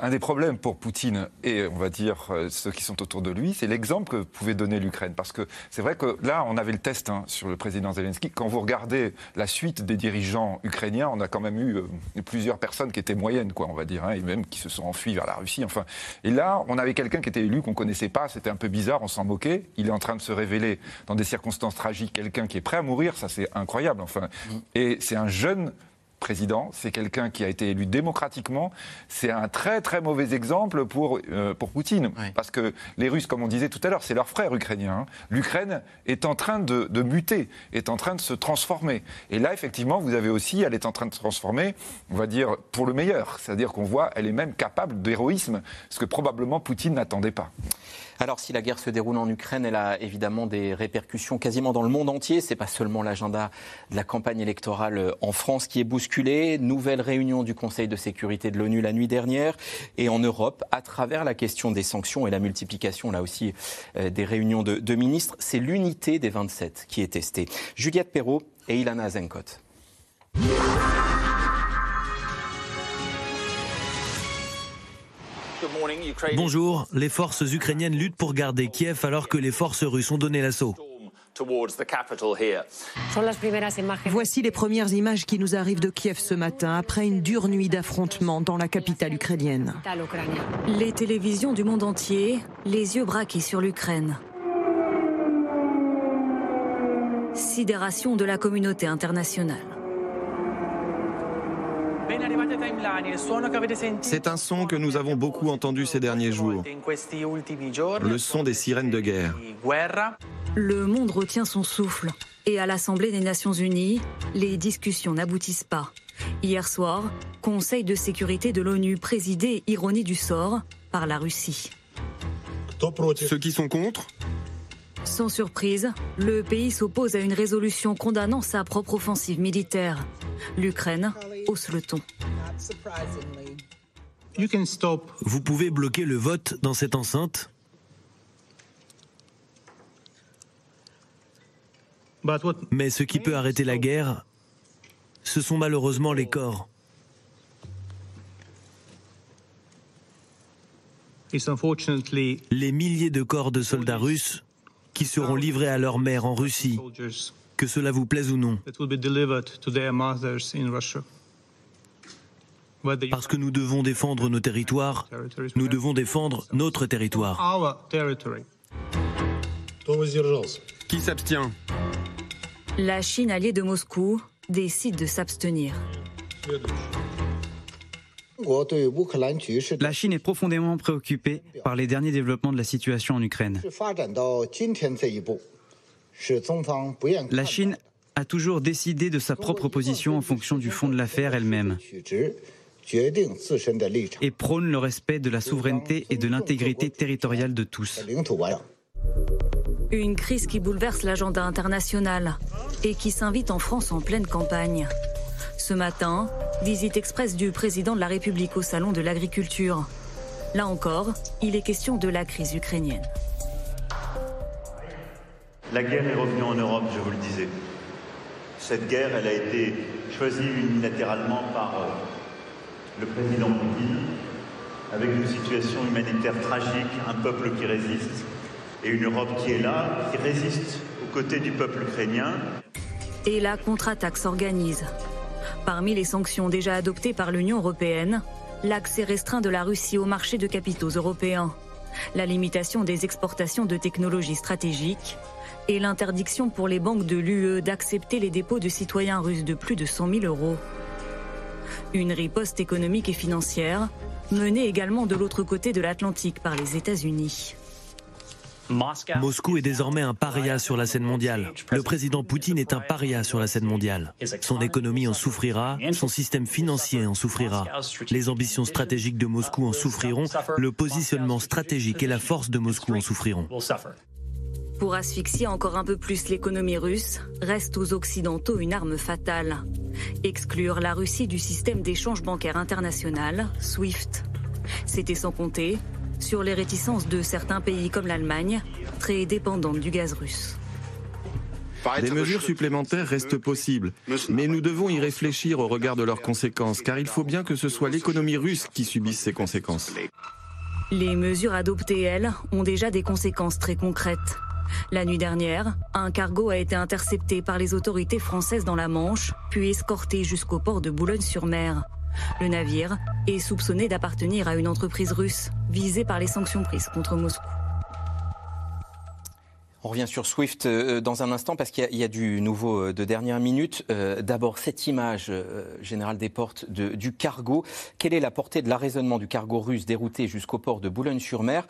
F: un des problèmes pour Poutine et on va dire euh, ceux qui sont autour de lui, c'est l'exemple que pouvait donner l'Ukraine. Parce que c'est vrai que là, on avait le test hein, sur le président Zelensky. Quand vous regardez la suite des dirigeants ukrainiens, on a quand même eu euh, plusieurs personnes qui étaient moyennes, quoi, on va dire, hein, et même qui se sont enfuis vers la Russie. Enfin, et là, on avait quelqu'un qui était élu qu'on connaissait pas. C'était un peu bizarre, on s'en moquait. Il est en train de se révéler dans des circonstances tragiques, quelqu'un qui est prêt à mourir. Ça, c'est incroyable. Enfin, mmh. et c'est un jeune président, c'est quelqu'un qui a été élu démocratiquement. C'est un très très mauvais exemple pour, euh, pour Poutine. Parce que les Russes, comme on disait tout à l'heure, c'est leur frère ukrainien. Hein. L'Ukraine est en train de, de, muter, est en train de se transformer. Et là, effectivement, vous avez aussi, elle est en train de se transformer, on va dire, pour le meilleur. C'est-à-dire qu'on voit, elle est même capable d'héroïsme, ce que probablement Poutine n'attendait pas.
B: Alors, si la guerre se déroule en Ukraine, elle a évidemment des répercussions quasiment dans le monde entier. C'est pas seulement l'agenda de la campagne électorale euh, en France qui est bousculé. Nouvelle réunion du Conseil de sécurité de l'ONU la nuit dernière et en Europe, à travers la question des sanctions et la multiplication, là aussi, euh, des réunions de, de ministres, c'est l'unité des 27 qui est testée. Juliette Perrault et Ilana Zenkot.
G: Bonjour, les forces ukrainiennes luttent pour garder Kiev alors que les forces russes ont donné l'assaut.
J: Voici les premières images qui nous arrivent de Kiev ce matin, après une dure nuit d'affrontement dans la capitale ukrainienne.
A: Les télévisions du monde entier, les yeux braqués sur l'Ukraine. Sidération de la communauté internationale.
H: C'est un son que nous avons beaucoup entendu ces derniers jours. Le son des sirènes de guerre.
A: Le monde retient son souffle. Et à l'Assemblée des Nations Unies, les discussions n'aboutissent pas. Hier soir, Conseil de sécurité de l'ONU présidé, ironie du sort, par la Russie.
H: Ceux qui sont contre
A: Sans surprise, le pays s'oppose à une résolution condamnant sa propre offensive militaire. L'Ukraine hausse le ton.
G: Vous pouvez bloquer le vote dans cette enceinte Mais ce qui peut arrêter la guerre, ce sont malheureusement les corps. Les milliers de corps de soldats russes qui seront livrés à leur mère en Russie, que cela vous plaise ou non. Parce que nous devons défendre nos territoires, nous devons défendre notre territoire.
H: Qui s'abstient?
A: La Chine alliée de Moscou décide de s'abstenir.
I: La Chine est profondément préoccupée par les derniers développements de la situation en Ukraine. La Chine a toujours décidé de sa propre position en fonction du fond de l'affaire elle-même et prône le respect de la souveraineté et de l'intégrité territoriale de tous.
A: Une crise qui bouleverse l'agenda international et qui s'invite en France en pleine campagne. Ce matin, visite express du président de la République au Salon de l'Agriculture. Là encore, il est question de la crise ukrainienne.
K: La guerre est revenue en Europe, je vous le disais. Cette guerre, elle a été choisie unilatéralement par euh, le président Poutine, avec une situation humanitaire tragique, un peuple qui résiste, et une Europe qui est là, qui résiste aux côtés du peuple ukrainien.
A: Et la contre-attaque s'organise. Parmi les sanctions déjà adoptées par l'Union européenne, l'accès restreint de la Russie au marché de capitaux européens, la limitation des exportations de technologies stratégiques et l'interdiction pour les banques de l'UE d'accepter les dépôts de citoyens russes de plus de 100 000 euros. Une riposte économique et financière menée également de l'autre côté de l'Atlantique par les États-Unis.
G: Moscou est désormais un paria sur la scène mondiale. Le président Poutine est un paria sur la scène mondiale. Son économie en souffrira, son système financier en souffrira. Les ambitions stratégiques de Moscou en souffriront, le positionnement stratégique et la force de Moscou en souffriront.
A: Pour asphyxier encore un peu plus l'économie russe, reste aux Occidentaux une arme fatale. Exclure la Russie du système d'échange bancaire international, SWIFT. C'était sans compter sur les réticences de certains pays comme l'Allemagne, très dépendante du gaz russe.
H: Des mesures supplémentaires restent possibles, mais nous devons y réfléchir au regard de leurs conséquences, car il faut bien que ce soit l'économie russe qui subisse ces conséquences.
A: Les mesures adoptées, elles, ont déjà des conséquences très concrètes. La nuit dernière, un cargo a été intercepté par les autorités françaises dans la Manche, puis escorté jusqu'au port de Boulogne-sur-Mer. Le navire est soupçonné d'appartenir à une entreprise russe visée par les sanctions prises contre Moscou.
B: On revient sur Swift euh, dans un instant parce qu'il y, a du nouveau euh, de dernière minute. Euh, d'abord, cette image générale des portes du cargo. Quelle est la portée de l'arraisonnement du cargo russe dérouté jusqu'au port de Boulogne-sur-Mer?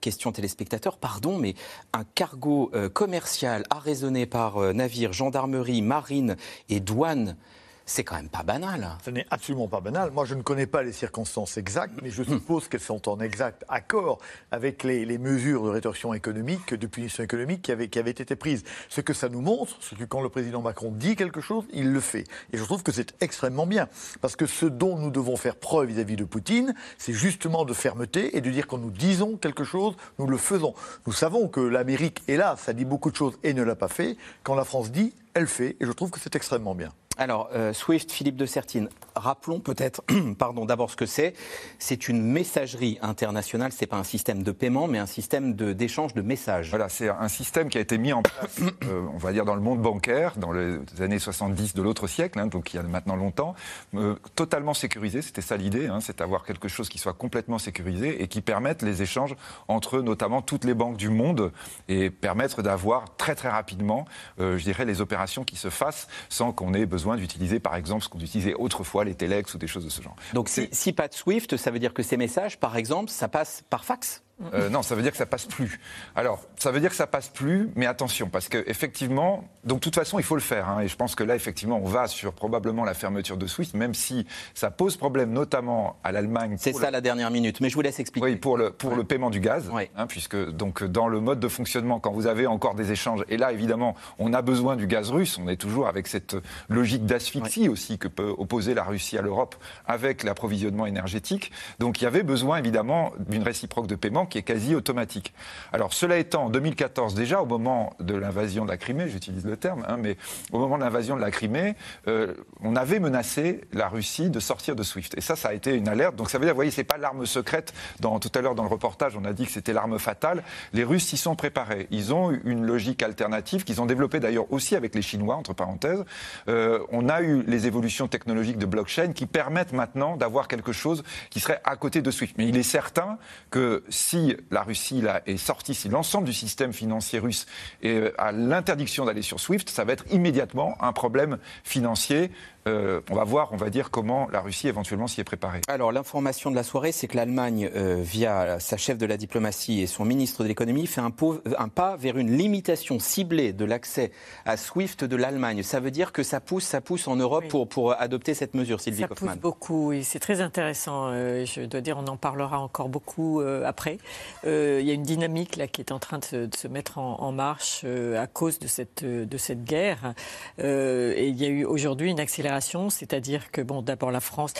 B: Question téléspectateur, pardon, mais un cargo commercial arraisonné par navire, gendarmerie, marine et douane c'est quand même pas banal.
C: Ce n'est absolument pas banal. Moi, je ne connais pas les circonstances exactes, mais je suppose qu'elles sont en exact accord avec les, mesures de rétorsion économique, de punition économique qui avaient, qui avaient été prises. Ce que ça nous montre, c'est que quand le président Macron dit quelque chose, il le fait. Et je trouve que c'est extrêmement bien. Parce que ce dont nous devons faire preuve vis-à-vis de Poutine, c'est justement de fermeté et de dire quand nous disons quelque chose, nous le faisons. Nous savons que l'Amérique est là, ça dit beaucoup de choses et ne l'a pas fait. Quand la France dit, elle fait. Et je trouve que c'est extrêmement bien.
B: Alors, euh, Swift, Philippe de Sertine, rappelons peut-être, <clears throat> pardon, d'abord ce que c'est. C'est une messagerie internationale. C'est pas un système de paiement, mais un système d'échange de, messages.
F: Voilà, c'est un système qui a été mis en place, <clears throat> euh, on va dire, dans le monde bancaire, dans les années 70 de l'autre siècle, hein, donc il y a maintenant longtemps, euh, totalement sécurisé. C'était ça l'idée, hein, c'est d'avoir quelque chose qui soit complètement sécurisé et qui permette les échanges entre notamment toutes les banques du monde et permettre d'avoir très très rapidement, je dirais, les opérations qui se fassent sans qu'on ait besoin d'utiliser, par exemple, ce qu'on utilisait autrefois, les telex ou des choses de ce genre.
B: Donc, si, si pas de Swift, ça veut dire que ces messages, par exemple, ça passe par fax
F: euh, non, ça veut dire que ça passe plus. Alors, ça veut dire que ça passe plus, mais attention, parce que effectivement, donc de toute façon, il faut le faire. Hein, et je pense que là, effectivement, on va sur probablement la fermeture de Swift, même si ça pose problème, notamment à l'Allemagne.
B: C'est ça la dernière minute, mais je vous laisse expliquer.
F: Oui, pour le pour le paiement du gaz, hein, puisque donc dans le mode de fonctionnement, quand vous avez encore des échanges, et là, évidemment, on a besoin du gaz russe. On est toujours avec cette logique d'asphyxie aussi que peut opposer la Russie à l'Europe avec l'approvisionnement énergétique. Donc, il y avait besoin évidemment d'une réciproque de paiement qui est quasi automatique. Alors cela étant, en 2014 déjà, au moment de l'invasion de la Crimée, j'utilise le terme, hein, mais au moment de l'invasion de la Crimée, euh, on avait menacé la Russie de sortir de SWIFT. Et ça, ça a été une alerte. Donc ça veut dire, vous voyez, c'est pas l'arme secrète. Tout à l'heure dans le reportage, on a dit que c'était l'arme fatale. Les Russes s'y sont préparés. Ils ont une logique alternative qu'ils ont développée d'ailleurs aussi avec les Chinois, entre parenthèses. Euh, on a eu les évolutions technologiques de blockchain qui permettent maintenant d'avoir quelque chose qui serait à côté de SWIFT. Mais il est certain que si la Russie est sortie, si l'ensemble du système financier russe est à l'interdiction d'aller sur SWIFT, ça va être immédiatement un problème financier euh, on va voir, on va dire, comment la Russie éventuellement s'y est préparée.
B: Alors, l'information de la soirée, c'est que l'Allemagne, euh, via sa chef de la diplomatie et son ministre de l'économie, fait un, pas vers une limitation ciblée de l'accès à SWIFT de l'Allemagne. Ça veut dire que ça pousse, ça pousse en Europe pour, adopter cette mesure, Sylvie
E: ça
B: Kaufmann.
E: Ça pousse beaucoup, oui. C'est très intéressant. Euh, je dois dire, on en parlera encore beaucoup après. Il y a une dynamique là qui est en train de se, mettre en, marche à cause de cette, de cette guerre. et il y a eu aujourd'hui une accélération c'est-à-dire que, bon, d'abord la France,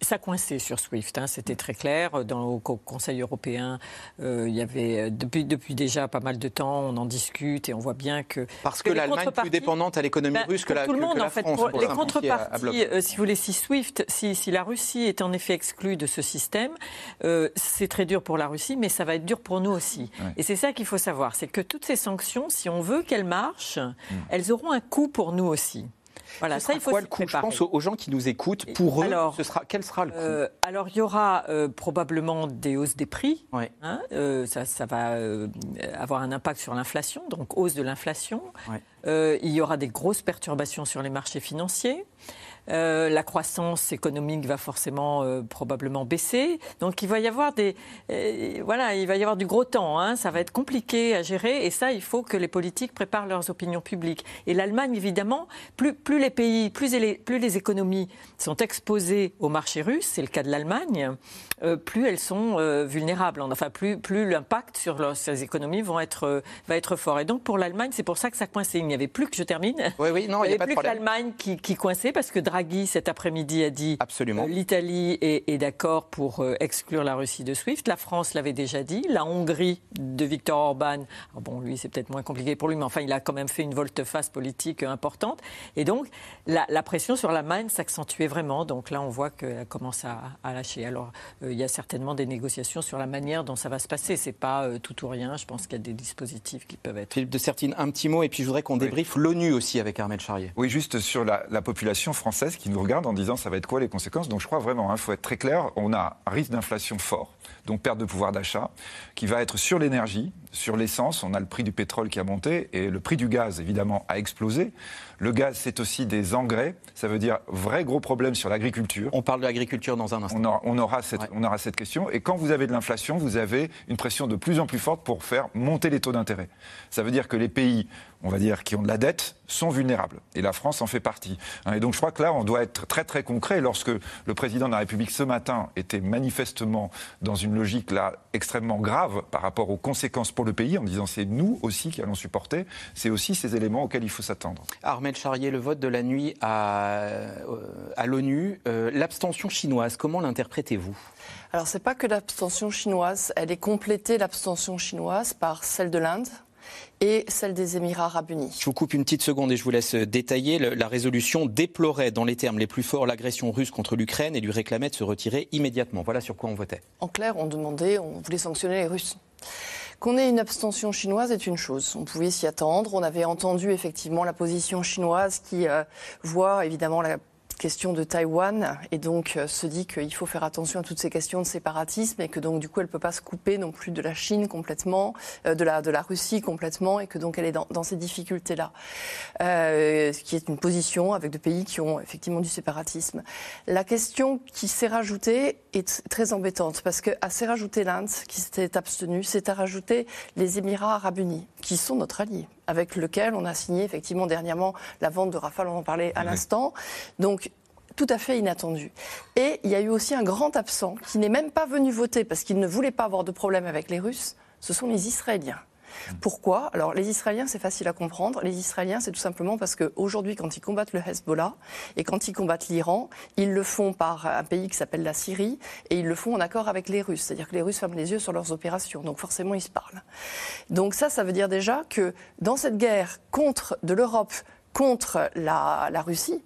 E: ça coincé sur SWIFT, hein, c'était très clair. Dans, au Conseil européen, euh, il y avait, euh, depuis, depuis déjà pas mal de temps, on en discute et on voit bien que.
B: Parce que, l'Allemagne est plus dépendante à l'économie
E: ben,
B: russe que, la,
E: tout le monde,
B: en
E: fait, les contreparties, euh, si vous voulez, si SWIFT, si, si, la Russie est en effet exclue de ce système, c'est très dur pour la Russie, mais ça va être dur pour nous aussi. Et c'est ça qu'il faut savoir, c'est que toutes ces sanctions, si on veut qu'elles marchent, mm. elles auront un coût pour nous aussi.
B: Voilà, ça, il faut quoi, le coût Je pense aux gens qui nous écoutent. Pour eux, ce sera, quel sera le coût euh,
E: Alors, il y aura euh, probablement des hausses des prix. Hein, euh, ça, ça, va avoir un impact sur l'inflation, donc hausse de l'inflation. il y aura des grosses perturbations sur les marchés financiers. Euh, la croissance économique va forcément euh, probablement baisser. Donc il va y avoir des, euh, voilà, il va y avoir du gros temps. Hein. Ça va être compliqué à gérer et ça, il faut que les politiques préparent leurs opinions publiques. Et l'Allemagne, évidemment, plus, plus les pays, plus les, plus les économies sont exposées au marché russe, c'est le cas de l'Allemagne, plus elles sont vulnérables. Enfin, plus, plus l'impact sur ces économies vont être, va être fort. Et donc pour l'Allemagne, c'est pour ça que ça coinçait. Il n'y avait plus que je termine.
B: Oui, oui, non, il n'y avait
E: plus que l'Allemagne qui, qui coinçait parce que Draghi, cet après-midi, a dit
B: Absolument. Euh,
E: l'Italie est, d'accord pour euh, exclure la Russie de SWIFT. La France l'avait déjà dit. La Hongrie de Viktor Orban, bon, lui, c'est peut-être moins compliqué pour lui, mais enfin, il a quand même fait une volte-face politique euh, importante. Et donc, la, pression sur l'Allemagne s'accentuait vraiment. Donc là, on voit qu'elle commence à, lâcher. Alors, il y a certainement des négociations sur la manière dont ça va se passer. C'est pas tout ou rien. Je pense qu'il y a des dispositifs qui peuvent être.
B: Philippe de Sertine, un petit mot, et puis je voudrais qu'on débriefe l'ONU aussi avec Armel Charrier.
F: Oui, juste sur la, la population française qui nous regarde en disant ça va être quoi les conséquences? Donc je crois vraiment, il hein, faut être très clair, on a un risque d'inflation fort, donc perte de pouvoir d'achat, qui va être sur l'énergie, sur l'essence. On a le prix du pétrole qui a monté et le prix du gaz, évidemment, a explosé. Le gaz, c'est aussi des engrais. Ça veut dire vrai gros problème sur l'agriculture.
B: On parle de l'agriculture dans un instant.
F: On aura, cette, on aura cette question. Et quand vous avez de l'inflation, vous avez une pression de plus en plus forte pour faire monter les taux d'intérêt. Ça veut dire que les pays on va dire, qui ont de la dette, sont vulnérables. Et la France en fait partie. Hein, et donc je crois que là, on doit être très très concret. Lorsque le président de la République ce matin était manifestement dans une logique là extrêmement grave par rapport aux conséquences pour le pays, en disant c'est nous aussi qui allons supporter, c'est aussi ces éléments auxquels il faut s'attendre.
B: Armel Charrier, le vote de la nuit à, euh, à l'ONU, euh, l'abstention chinoise, comment l'interprétez-vous?
D: Alors, c'est pas que l'abstention chinoise, elle est complétée, l'abstention chinoise, par celle de l'Inde, et celle des Émirats arabes unis.
B: Je vous coupe une petite seconde et je vous laisse détailler. La résolution déplorait dans les termes les plus forts l'agression russe contre l'Ukraine et lui réclamait de se retirer immédiatement. Voilà sur quoi on votait.
D: En clair, on demandait, on voulait sanctionner les Russes. Qu'on ait une abstention chinoise est une chose. On pouvait s'y attendre. On avait entendu effectivement la position chinoise qui euh, voit évidemment la question de Taïwan et donc euh, se dit qu'il faut faire attention à toutes ces questions de séparatisme et que donc du coup elle ne peut pas se couper non plus de la Chine complètement, euh, de, la, de la Russie complètement et que donc elle est dans, ces difficultés-là. Euh, ce qui est une position avec des pays qui ont effectivement du séparatisme. La question qui s'est rajoutée est très embêtante parce qu'à s'est rajouté l'Inde qui s'était abstenue, c'est à rajouter les Émirats arabes unis qui sont notre allié avec lequel on a signé effectivement dernièrement la vente de Rafale, on en parlait à l'instant. Donc tout à fait inattendu. Et il y a eu aussi un grand absent qui n'est même pas venu voter parce qu'il ne voulait pas avoir de problème avec les Russes, ce sont les Israéliens. Pourquoi? Alors, les Israéliens, c'est facile à comprendre. Les Israéliens, c'est tout simplement parce qu'aujourd'hui, quand ils combattent le Hezbollah et quand ils combattent l'Iran, ils le font par un pays qui s'appelle la Syrie et ils le font en accord avec les Russes. C'est-à-dire que les Russes ferment les yeux sur leurs opérations. Donc, forcément, ils se parlent. Donc, ça, ça veut dire déjà que dans cette guerre contre de l'Europe contre la, la Russie,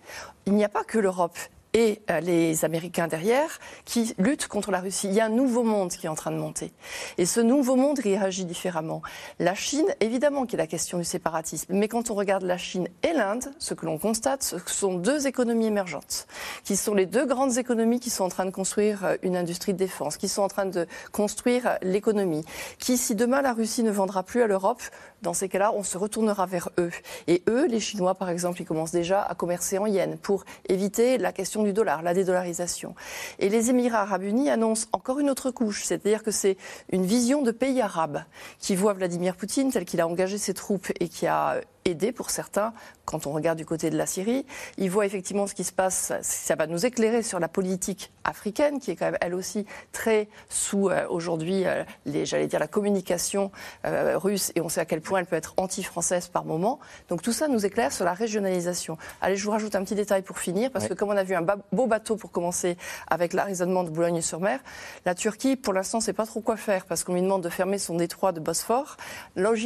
D: il n'y a pas que l'Europe et euh, les Américains derrière qui luttent contre la Russie. Il y a un nouveau monde qui est en train de monter. Et ce nouveau monde réagit différemment. La Chine, évidemment qu'il a la question du séparatisme, mais quand on regarde la Chine et l'Inde, ce que l'on constate, ce sont deux économies émergentes, qui sont les deux grandes économies qui sont en train de construire euh, une industrie de défense, qui sont en train de construire euh, l'économie, qui, si demain la Russie ne vendra plus à l'Europe, dans ces cas-là, on se retournera vers eux. Et eux, les Chinois, par exemple, ils commencent déjà à commercer en yens pour éviter la question du dollar, la dédollarisation. Et les Émirats arabes unis annoncent encore une autre couche, c'est-à-dire que c'est une vision de pays arabes qui voit Vladimir Poutine tel qu'il a engagé ses troupes et qui a aidé pour certains quand on regarde du côté de la Syrie. Il voit effectivement ce qui se passe. Ça va nous éclairer sur la politique africaine, qui est quand même elle aussi très sous euh, aujourd'hui, euh, j'allais dire, la communication euh, russe, et on sait à quel point elle peut être anti-française par moment. Donc tout ça nous éclaire sur la régionalisation. Allez, je vous rajoute un petit détail pour finir, parce que comme on a vu un beau bateau pour commencer avec l'arraisonnement de Boulogne-sur-Mer, la Turquie, pour l'instant, sait pas trop quoi faire, parce qu'on lui demande de fermer son détroit de Bosphore.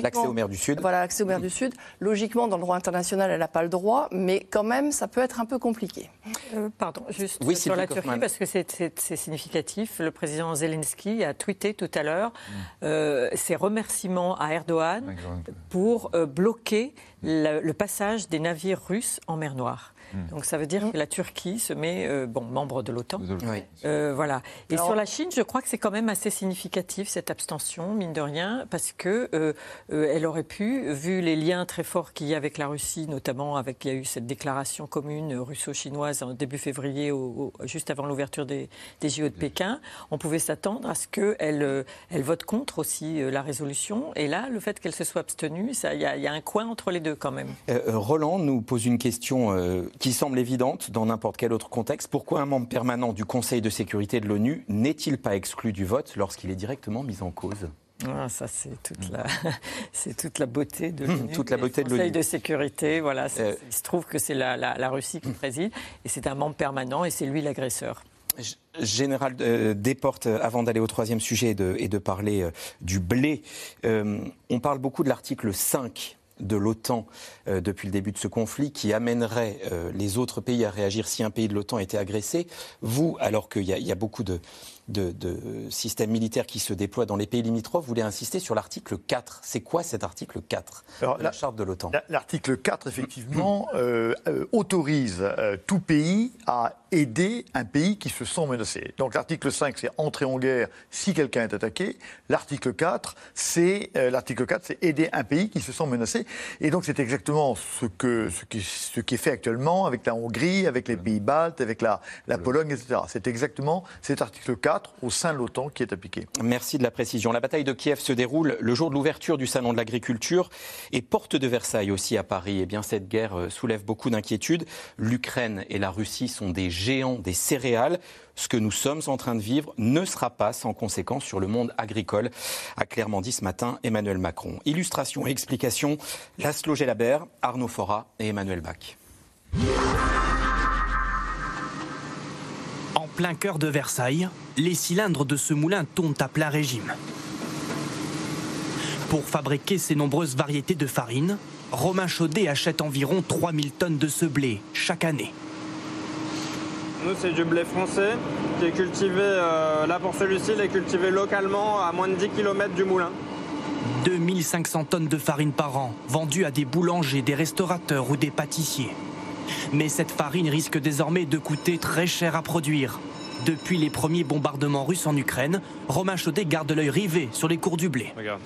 B: L'accès aux mers du Sud.
D: Voilà, l'accès aux mers du Sud. Logiquement, dans le droit international, elle n'a pas le droit, mais quand même, ça peut être un peu compliqué.
E: Euh, pardon, juste sur la Turquie, parce que c'est significatif. Le président Zelensky a tweeté tout à l'heure mm. euh, ses remerciements à Erdogan pour euh, bloquer le, passage des navires russes en mer Noire. Hmm. Donc ça veut dire que la Turquie se met, euh, bon, membre de l'OTAN. Euh, voilà. Et sur la Chine, je crois que c'est quand même assez significatif cette abstention, mine de rien, parce que euh, elle aurait pu, vu les liens très forts qu'il y a avec la Russie, notamment avec, il y a eu cette déclaration commune russo-chinoise en début février, juste avant l'ouverture des, des, JO de Pékin, on pouvait s'attendre à ce qu'elle elle vote contre aussi la résolution. Et là, le fait qu'elle se soit abstenue, il y, y, a un coin entre les deux quand même.
B: Roland nous pose une question qui semble évidente dans n'importe quel autre contexte. Pourquoi un membre permanent du Conseil de sécurité de l'ONU n'est-il pas exclu du vote lorsqu'il est directement mis en cause?
E: Ah, ça, c'est toute, la, <laughs> c'est toute la beauté de
B: l'ONU. toute la beauté de Conseil
E: de sécurité, voilà. Euh, il se trouve que c'est la, la, Russie qui préside, et c'est un membre permanent, et c'est lui l'agresseur.
B: Général euh, Desportes, avant d'aller au troisième sujet et de, et de parler euh, du blé, on parle beaucoup de l'article 5 de l'OTAN euh, depuis le début de ce conflit qui amènerait euh, les autres pays à réagir si un pays de l'OTAN était agressé. Vous, alors qu'il y, a beaucoup de, de, systèmes militaires qui se déploient dans les pays limitrophes, vous voulez insister sur l'article 4. C'est quoi cet article 4 de la, charte de l'OTAN?
C: L'article 4, effectivement, <clears throat> euh, autorise tout pays à aider un pays qui se sent menacé. Donc l'article 5, c'est entrer en guerre si quelqu'un est attaqué. L'article 4, c'est l'article 4, c'est aider un pays qui se sent menacé. Et donc c'est exactement ce, que, ce, qui, ce qui est fait actuellement avec la Hongrie, avec les pays baltes, avec la, la Pologne, etc. C'est exactement cet article 4 au sein de l'OTAN qui est appliqué.
B: Merci de la précision. La bataille de Kiev se déroule le jour de l'ouverture du Salon de l'agriculture et porte de Versailles aussi à Paris. Et eh bien cette guerre euh, soulève beaucoup d'inquiétudes. L'Ukraine et la Russie sont des géants des céréales ce que nous sommes en train de vivre ne sera pas sans conséquence sur le monde agricole, a clairement dit ce matin Emmanuel Macron. Illustration et explication, Laszlo Gelabert, Arnaud Fora et Emmanuel Bach.
L: En plein cœur de Versailles, les cylindres de ce moulin tournent à plein régime. Pour fabriquer ces nombreuses variétés de farine, Romain Chaudet achète environ 3000 tonnes de ce blé chaque année.
M: Nous, c'est du blé français qui est cultivé, euh, là pour celui-ci, il est cultivé localement à moins de 10 km du moulin.
L: 2500 tonnes de farine par an, vendues à des boulangers, des restaurateurs ou des pâtissiers. Mais cette farine risque désormais de coûter très cher à produire. Depuis les premiers bombardements russes en Ukraine, Romain Chaudet garde l'œil rivé sur les cours du blé.
M: Regarde.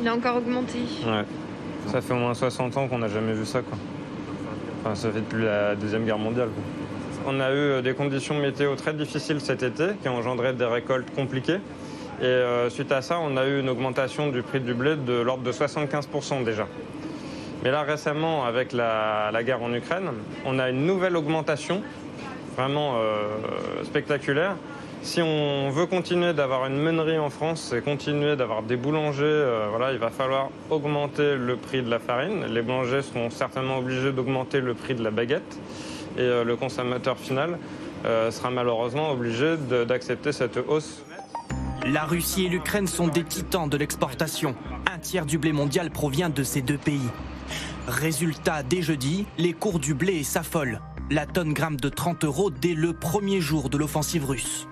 N: Il a encore augmenté.
M: Ouais. Ça fait au moins 60 ans qu'on n'a jamais vu ça. Quoi. Enfin, ça fait depuis la Deuxième Guerre mondiale. On a eu euh, des conditions météo très difficiles cet été qui ont engendré des récoltes compliquées. Et euh, suite à ça, on a eu une augmentation du prix du blé de l'ordre de 75% déjà. Mais là, récemment, avec la, guerre en Ukraine, on a une nouvelle augmentation vraiment euh, spectaculaire. Si on veut continuer d'avoir une meunerie en France et continuer d'avoir des boulangers, euh, voilà, il va falloir augmenter le prix de la farine. Les boulangers seront certainement obligés d'augmenter le prix de la baguette. Et le consommateur final sera malheureusement obligé d'accepter cette hausse.
L: La Russie et l'Ukraine sont des titans de l'exportation. Un tiers du blé mondial provient de ces deux pays. Résultat, dès jeudi, les cours du blé s'affolent. La tonne gramme de 30 euros dès le premier jour de l'offensive russe.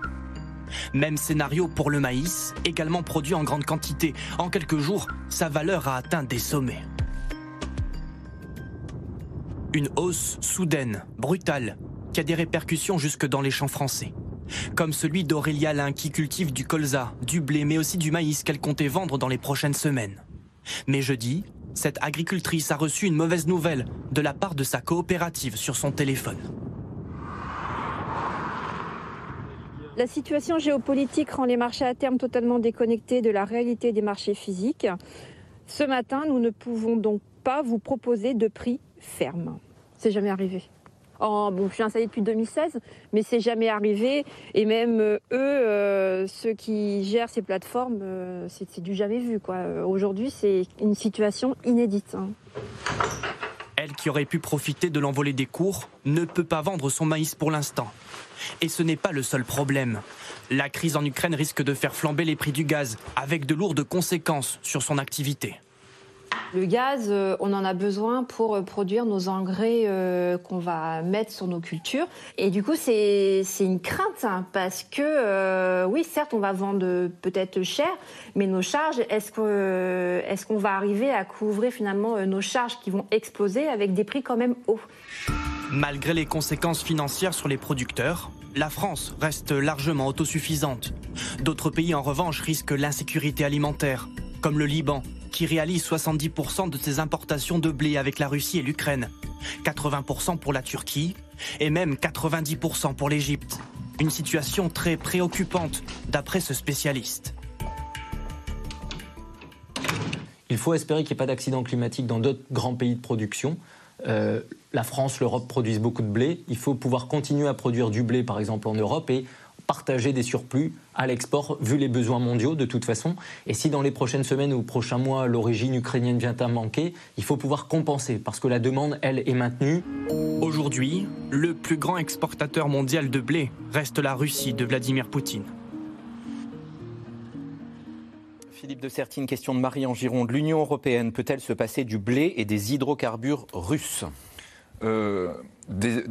L: Même scénario pour le maïs, également produit en grande quantité. En quelques jours, sa valeur a atteint des sommets. Une hausse soudaine, brutale, qui a des répercussions jusque dans les champs français comme celui d'Aurélia Lin qui cultive du colza, du blé mais aussi du maïs qu'elle comptait vendre dans les prochaines semaines. Mais jeudi, cette agricultrice a reçu une mauvaise nouvelle de la part de sa coopérative sur son téléphone.
N: La situation géopolitique rend les marchés à terme totalement déconnectés de la réalité des marchés physiques. Ce matin, nous ne pouvons donc pas vous proposer de prix ferme. C'est jamais arrivé je suis installée depuis 2016, mais c'est jamais arrivé. Et même euh, eux, euh, ceux qui gèrent ces plateformes, euh, c'est du jamais vu. Aujourd'hui, c'est une situation inédite. Hein.
L: Elle qui aurait pu profiter de l'envolée des cours ne peut pas vendre son maïs pour l'instant. Et ce n'est pas le seul problème. La crise en Ukraine risque de faire flamber les prix du gaz, avec de lourdes conséquences sur son activité.
N: Le gaz, euh, on en a besoin pour euh, produire nos engrais euh, qu'on va mettre sur nos cultures. Et du coup, c'est une crainte hein, parce que, oui, certes, on va vendre peut-être cher, mais nos charges, est-ce qu'on va arriver à couvrir finalement nos charges qui vont exploser avec des prix quand même hauts?
L: Malgré les conséquences financières sur les producteurs, la France reste largement autosuffisante. D'autres pays, en revanche, risquent l'insécurité alimentaire, comme le Liban, qui réalise 70% de ses importations de blé avec la Russie et l'Ukraine, 80% pour la Turquie et même 90% pour l'Égypte. Une situation très préoccupante d'après ce spécialiste.
O: Il faut espérer qu'il n'y ait pas d'accident climatique dans d'autres grands pays de production. Euh, la France, l'Europe produisent beaucoup de blé. Il faut pouvoir continuer à produire du blé, par exemple, en Europe et partager des surplus à l'export, vu les besoins mondiaux de toute façon. Et si dans les prochaines semaines ou prochains mois, l'origine ukrainienne vient à manquer, il faut pouvoir compenser, parce que la demande, elle, est maintenue.
L: Aujourd'hui, le plus grand exportateur mondial de blé reste la Russie de Vladimir Poutine.
B: Philippe de Sertine, question de Marie en Gironde. L'Union européenne peut-elle se passer du blé et des hydrocarbures russes?
F: Euh,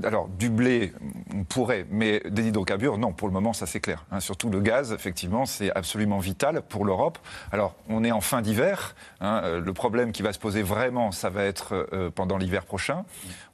F: alors, du blé, on pourrait, mais des hydrocarbures, non, pour le moment, ça c'est clair. Hein. surtout le gaz, effectivement, c'est absolument vital pour l'Europe. Alors, on est en fin d'hiver. Hein, euh, le problème qui va se poser vraiment, ça va être euh, pendant l'hiver prochain.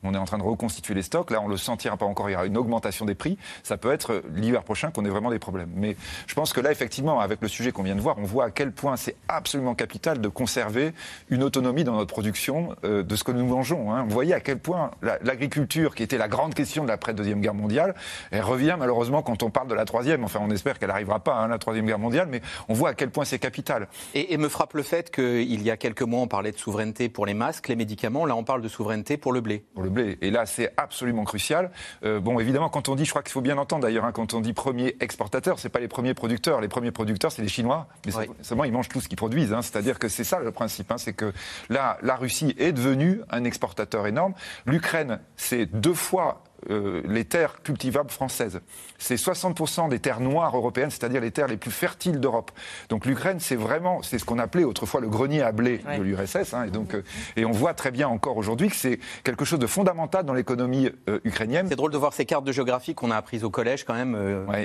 F: On est en train de reconstituer les stocks. Là, on le sentira pas encore. Il y aura une augmentation des prix. Ça peut être euh, l'hiver prochain qu'on ait vraiment des problèmes. Mais je pense que là, effectivement, avec le sujet qu'on vient de voir, on voit à quel point c'est absolument capital de conserver une autonomie dans notre production de ce que nous mangeons. Hein. Vous voyez à quel point l'agriculture, qui était la grande question de l'après-deuxième guerre mondiale, elle revient malheureusement quand on parle de la troisième. Enfin, on espère qu'elle n'arrivera pas, à hein, la troisième guerre mondiale, mais on voit à quel point c'est capital.
B: Et, me frappe le fait qu'il y a quelques mois, on parlait de souveraineté pour les masques, les médicaments. Là, on parle de souveraineté pour le blé.
F: Pour le blé. Et là, c'est absolument crucial. Euh, bon, évidemment, quand on dit, je crois qu'il faut bien entendre d'ailleurs, hein, quand on dit premier exportateur, c'est pas les premiers producteurs. Les premiers producteurs, c'est les Chinois. Mais seulement, ils mangent tout ce qu'ils produisent. Hein. C'est-à-dire que c'est ça le principe. C'est que là, la Russie est devenue un exportateur énorme. L'Ukraine, c'est deux fois euh, les terres cultivables françaises. C'est 60% des terres noires européennes, c'est-à-dire les terres les plus fertiles d'Europe. Donc l'Ukraine, c'est vraiment, c'est ce qu'on appelait autrefois le grenier à blé de l'URSS. Hein, et, donc, euh, et on voit très bien encore aujourd'hui que c'est quelque chose de fondamental dans l'économie euh, ukrainienne.
B: C'est drôle de voir ces cartes de géographie qu'on a apprises au collège quand même.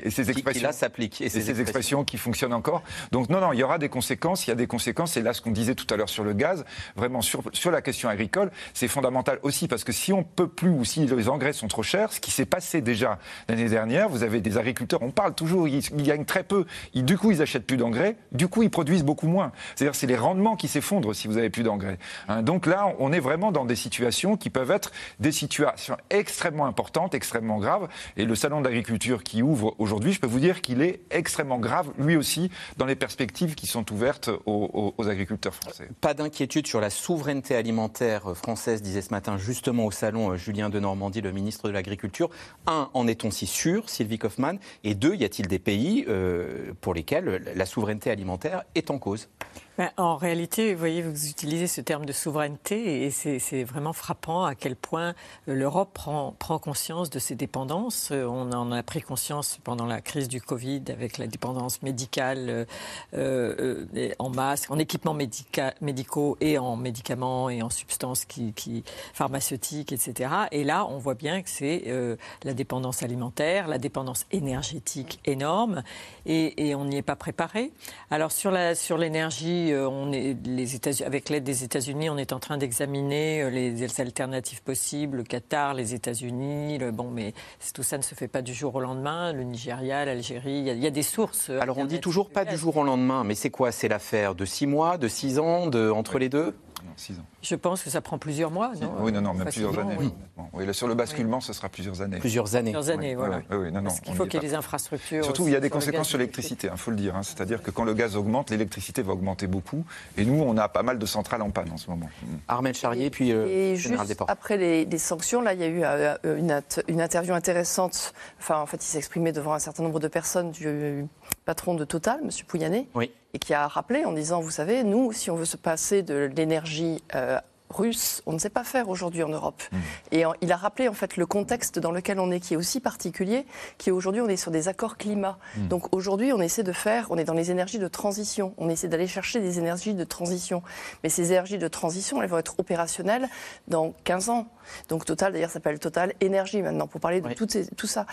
F: et ces expressions, qui, là
B: s'appliquent.
F: Et, ces, expressions. qui fonctionnent encore. Donc non, non, il y aura des conséquences. Il y a des conséquences. Et là, ce qu'on disait tout à l'heure sur le gaz, vraiment sur, sur la question agricole, c'est fondamental aussi parce que si on peut plus ou si les engrais sont trop ce qui s'est passé déjà l'année dernière, vous avez des agriculteurs, on parle toujours, ils, gagnent très peu, du coup ils achètent plus d'engrais, du coup ils produisent beaucoup moins. C'est-à-dire c'est les rendements qui s'effondrent si vous avez plus d'engrais. Hein. donc là, on est vraiment dans des situations qui peuvent être des situations extrêmement importantes, extrêmement graves. Et le salon d'agriculture qui ouvre aujourd'hui, je peux vous dire qu'il est extrêmement grave, lui aussi, dans les perspectives qui sont ouvertes aux, agriculteurs français.
B: Pas d'inquiétude sur la souveraineté alimentaire française, disait ce matin justement au salon euh, Julien de Normandie, le ministre de l'Agriculture. Un, en est-on si sûr, Sylvie Kaufmann? Et deux, y a-t-il des pays euh, pour lesquels la souveraineté alimentaire est en cause?
E: Ben, en réalité, vous voyez, vous utilisez ce terme de souveraineté et c'est vraiment frappant à quel point euh, l'Europe prend, conscience de ses dépendances. Euh, on en a pris conscience pendant la crise du Covid avec la dépendance médicale euh, en masques, en équipements médicaux et en médicaments et en substances pharmaceutiques, etc. Et là, on voit bien que c'est la dépendance alimentaire, la dépendance énergétique énorme et, on n'y est pas préparé. Alors sur l'énergie, euh, on est, les États, avec l'aide des États-Unis, on est en train d'examiner euh, les, alternatives possibles, le Qatar, les États-Unis. Bon, mais tout ça ne se fait pas du jour au lendemain. Le Nigeria, l'Algérie, il, y, a des sources.
B: Alors on dit toujours pas du jour au lendemain, mais c'est quoi? C'est l'affaire de six mois, de six ans, de, entre les deux?
E: Je pense que ça prend plusieurs mois, non?
F: Oui, non, non, même plusieurs années. Oui. sur le basculement, ce sera plusieurs années.
B: Plusieurs années.
E: Plusieurs années, voilà.
F: Oui, non,
E: Parce qu'il faut qu'il y ait des infrastructures.
F: Surtout, il y a des conséquences sur l'électricité, il hein, faut le dire. Hein. C'est-à-dire que quand le gaz augmente, l'électricité va augmenter beaucoup. Et nous, on a pas mal de centrales en panne en ce moment.
B: Mm. Armel Charrier, puis euh,
D: et juste après les, sanctions, là, il y a eu euh, une, une, interview intéressante. Enfin, en fait, il s'est exprimé devant un certain nombre de personnes du patron de Total, M. Pouyanné. Et qui a rappelé en disant, vous savez, nous, si on veut se passer de l'énergie euh, russe, on ne sait pas faire aujourd'hui en Europe. Mmh. Et il a rappelé en fait le contexte dans lequel on est, qui est aussi particulier, qui est aujourd'hui on est sur des accords climat. Mmh. Donc aujourd'hui on essaie de faire, on est dans les énergies de transition, on essaie d'aller chercher des énergies de transition. Mais ces énergies de transition, elles vont être opérationnelles dans 15 ans. Donc Total d'ailleurs s'appelle Total Énergie maintenant pour parler de tout, tout, ça.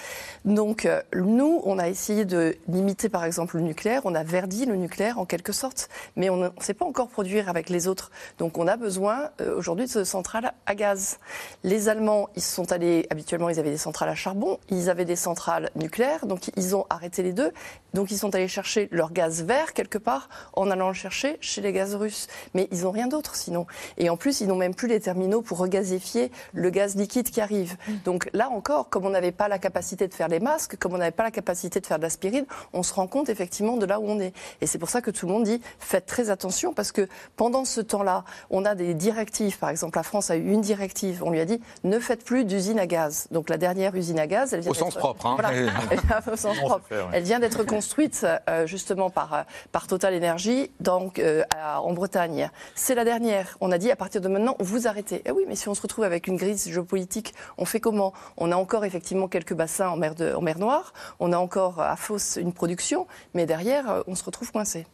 D: Donc euh, nous, on a essayé de limiter par exemple le nucléaire, on a verdi le nucléaire en quelque sorte, mais on ne sait pas encore produire avec les autres. Donc on a besoin aujourd'hui de centrales à gaz. Les Allemands, ils sont allés, habituellement, ils avaient des centrales à charbon, ils avaient des centrales nucléaires, donc ils ont arrêté les deux. Donc ils sont allés chercher leur gaz vert quelque part en allant le chercher chez les gaz russes. Mais ils n'ont rien d'autre sinon. Et en plus, ils n'ont même plus les terminaux pour regasifier le gaz liquide qui arrive. Donc là encore, comme on n'avait pas la capacité de faire les masques, comme on n'avait pas la capacité de faire de l'aspirine, on se rend compte effectivement de là où on est. Et c'est pour ça que tout le monde dit faites très attention parce que pendant ce temps-là, on a des directives par exemple, la France a eu une directive. On lui a dit ne faites plus d'usine à gaz. Donc la dernière usine à gaz, elle vient
B: au sens propre. Hein. <laughs>
D: au sens propre. Elle vient d'être construite euh, justement par euh, par Total Energy, donc euh, en Bretagne. C'est la dernière. On a dit à partir de maintenant, vous arrêtez. Eh oui, mais si on se retrouve avec une crise géopolitique, on fait comment? On a encore effectivement quelques bassins en mer, de, en mer Noire. On a encore à Fos une production, mais derrière, on se retrouve coincé.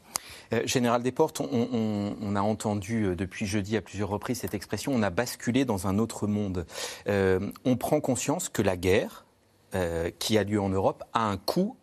B: Euh, Général Desportes, on, a entendu euh, depuis jeudi à plusieurs reprises cette expression, on a basculé dans un autre monde. Euh, on prend conscience que la guerre qui a lieu en Europe a un coût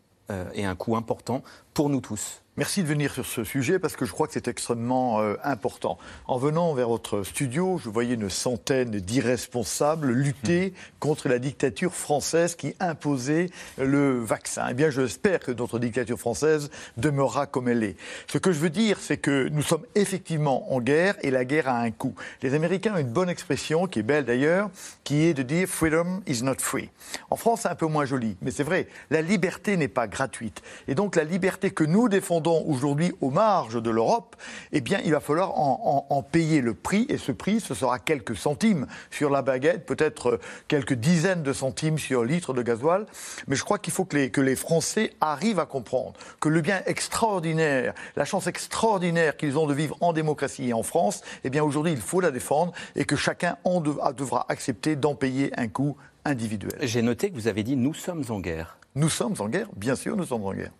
B: et un coût important pour nous tous.
C: Merci de venir sur ce sujet parce que je crois que c'est extrêmement euh, important. En venant vers votre studio, je voyais une centaine d'irresponsables lutter contre la dictature française qui imposait le vaccin. Eh bien, j'espère que notre dictature française demeurera comme elle est. Ce que je veux dire, c'est que nous sommes effectivement en guerre et la guerre a un coût. Les Américains ont une bonne expression, qui est belle d'ailleurs, qui est de dire freedom is not free. En France, c'est un peu moins joli, mais c'est vrai, la liberté n'est pas gratuite. Et donc la liberté que nous défendons aujourd'hui aux marges de l'Europe, eh bien, il va falloir en, payer le prix. Et ce prix, ce sera quelques centimes sur la baguette, peut-être quelques dizaines de centimes sur un litre de gasoil. Mais je crois qu'il faut que les, que les Français arrivent à comprendre que le bien extraordinaire, la chance extraordinaire qu'ils ont de vivre en démocratie et en France, eh bien, aujourd'hui, il faut la défendre et que chacun en devra accepter d'en payer un coût individuelle.
B: J'ai noté que vous avez dit nous sommes en guerre.
C: Nous sommes en guerre, bien sûr, nous sommes en guerre.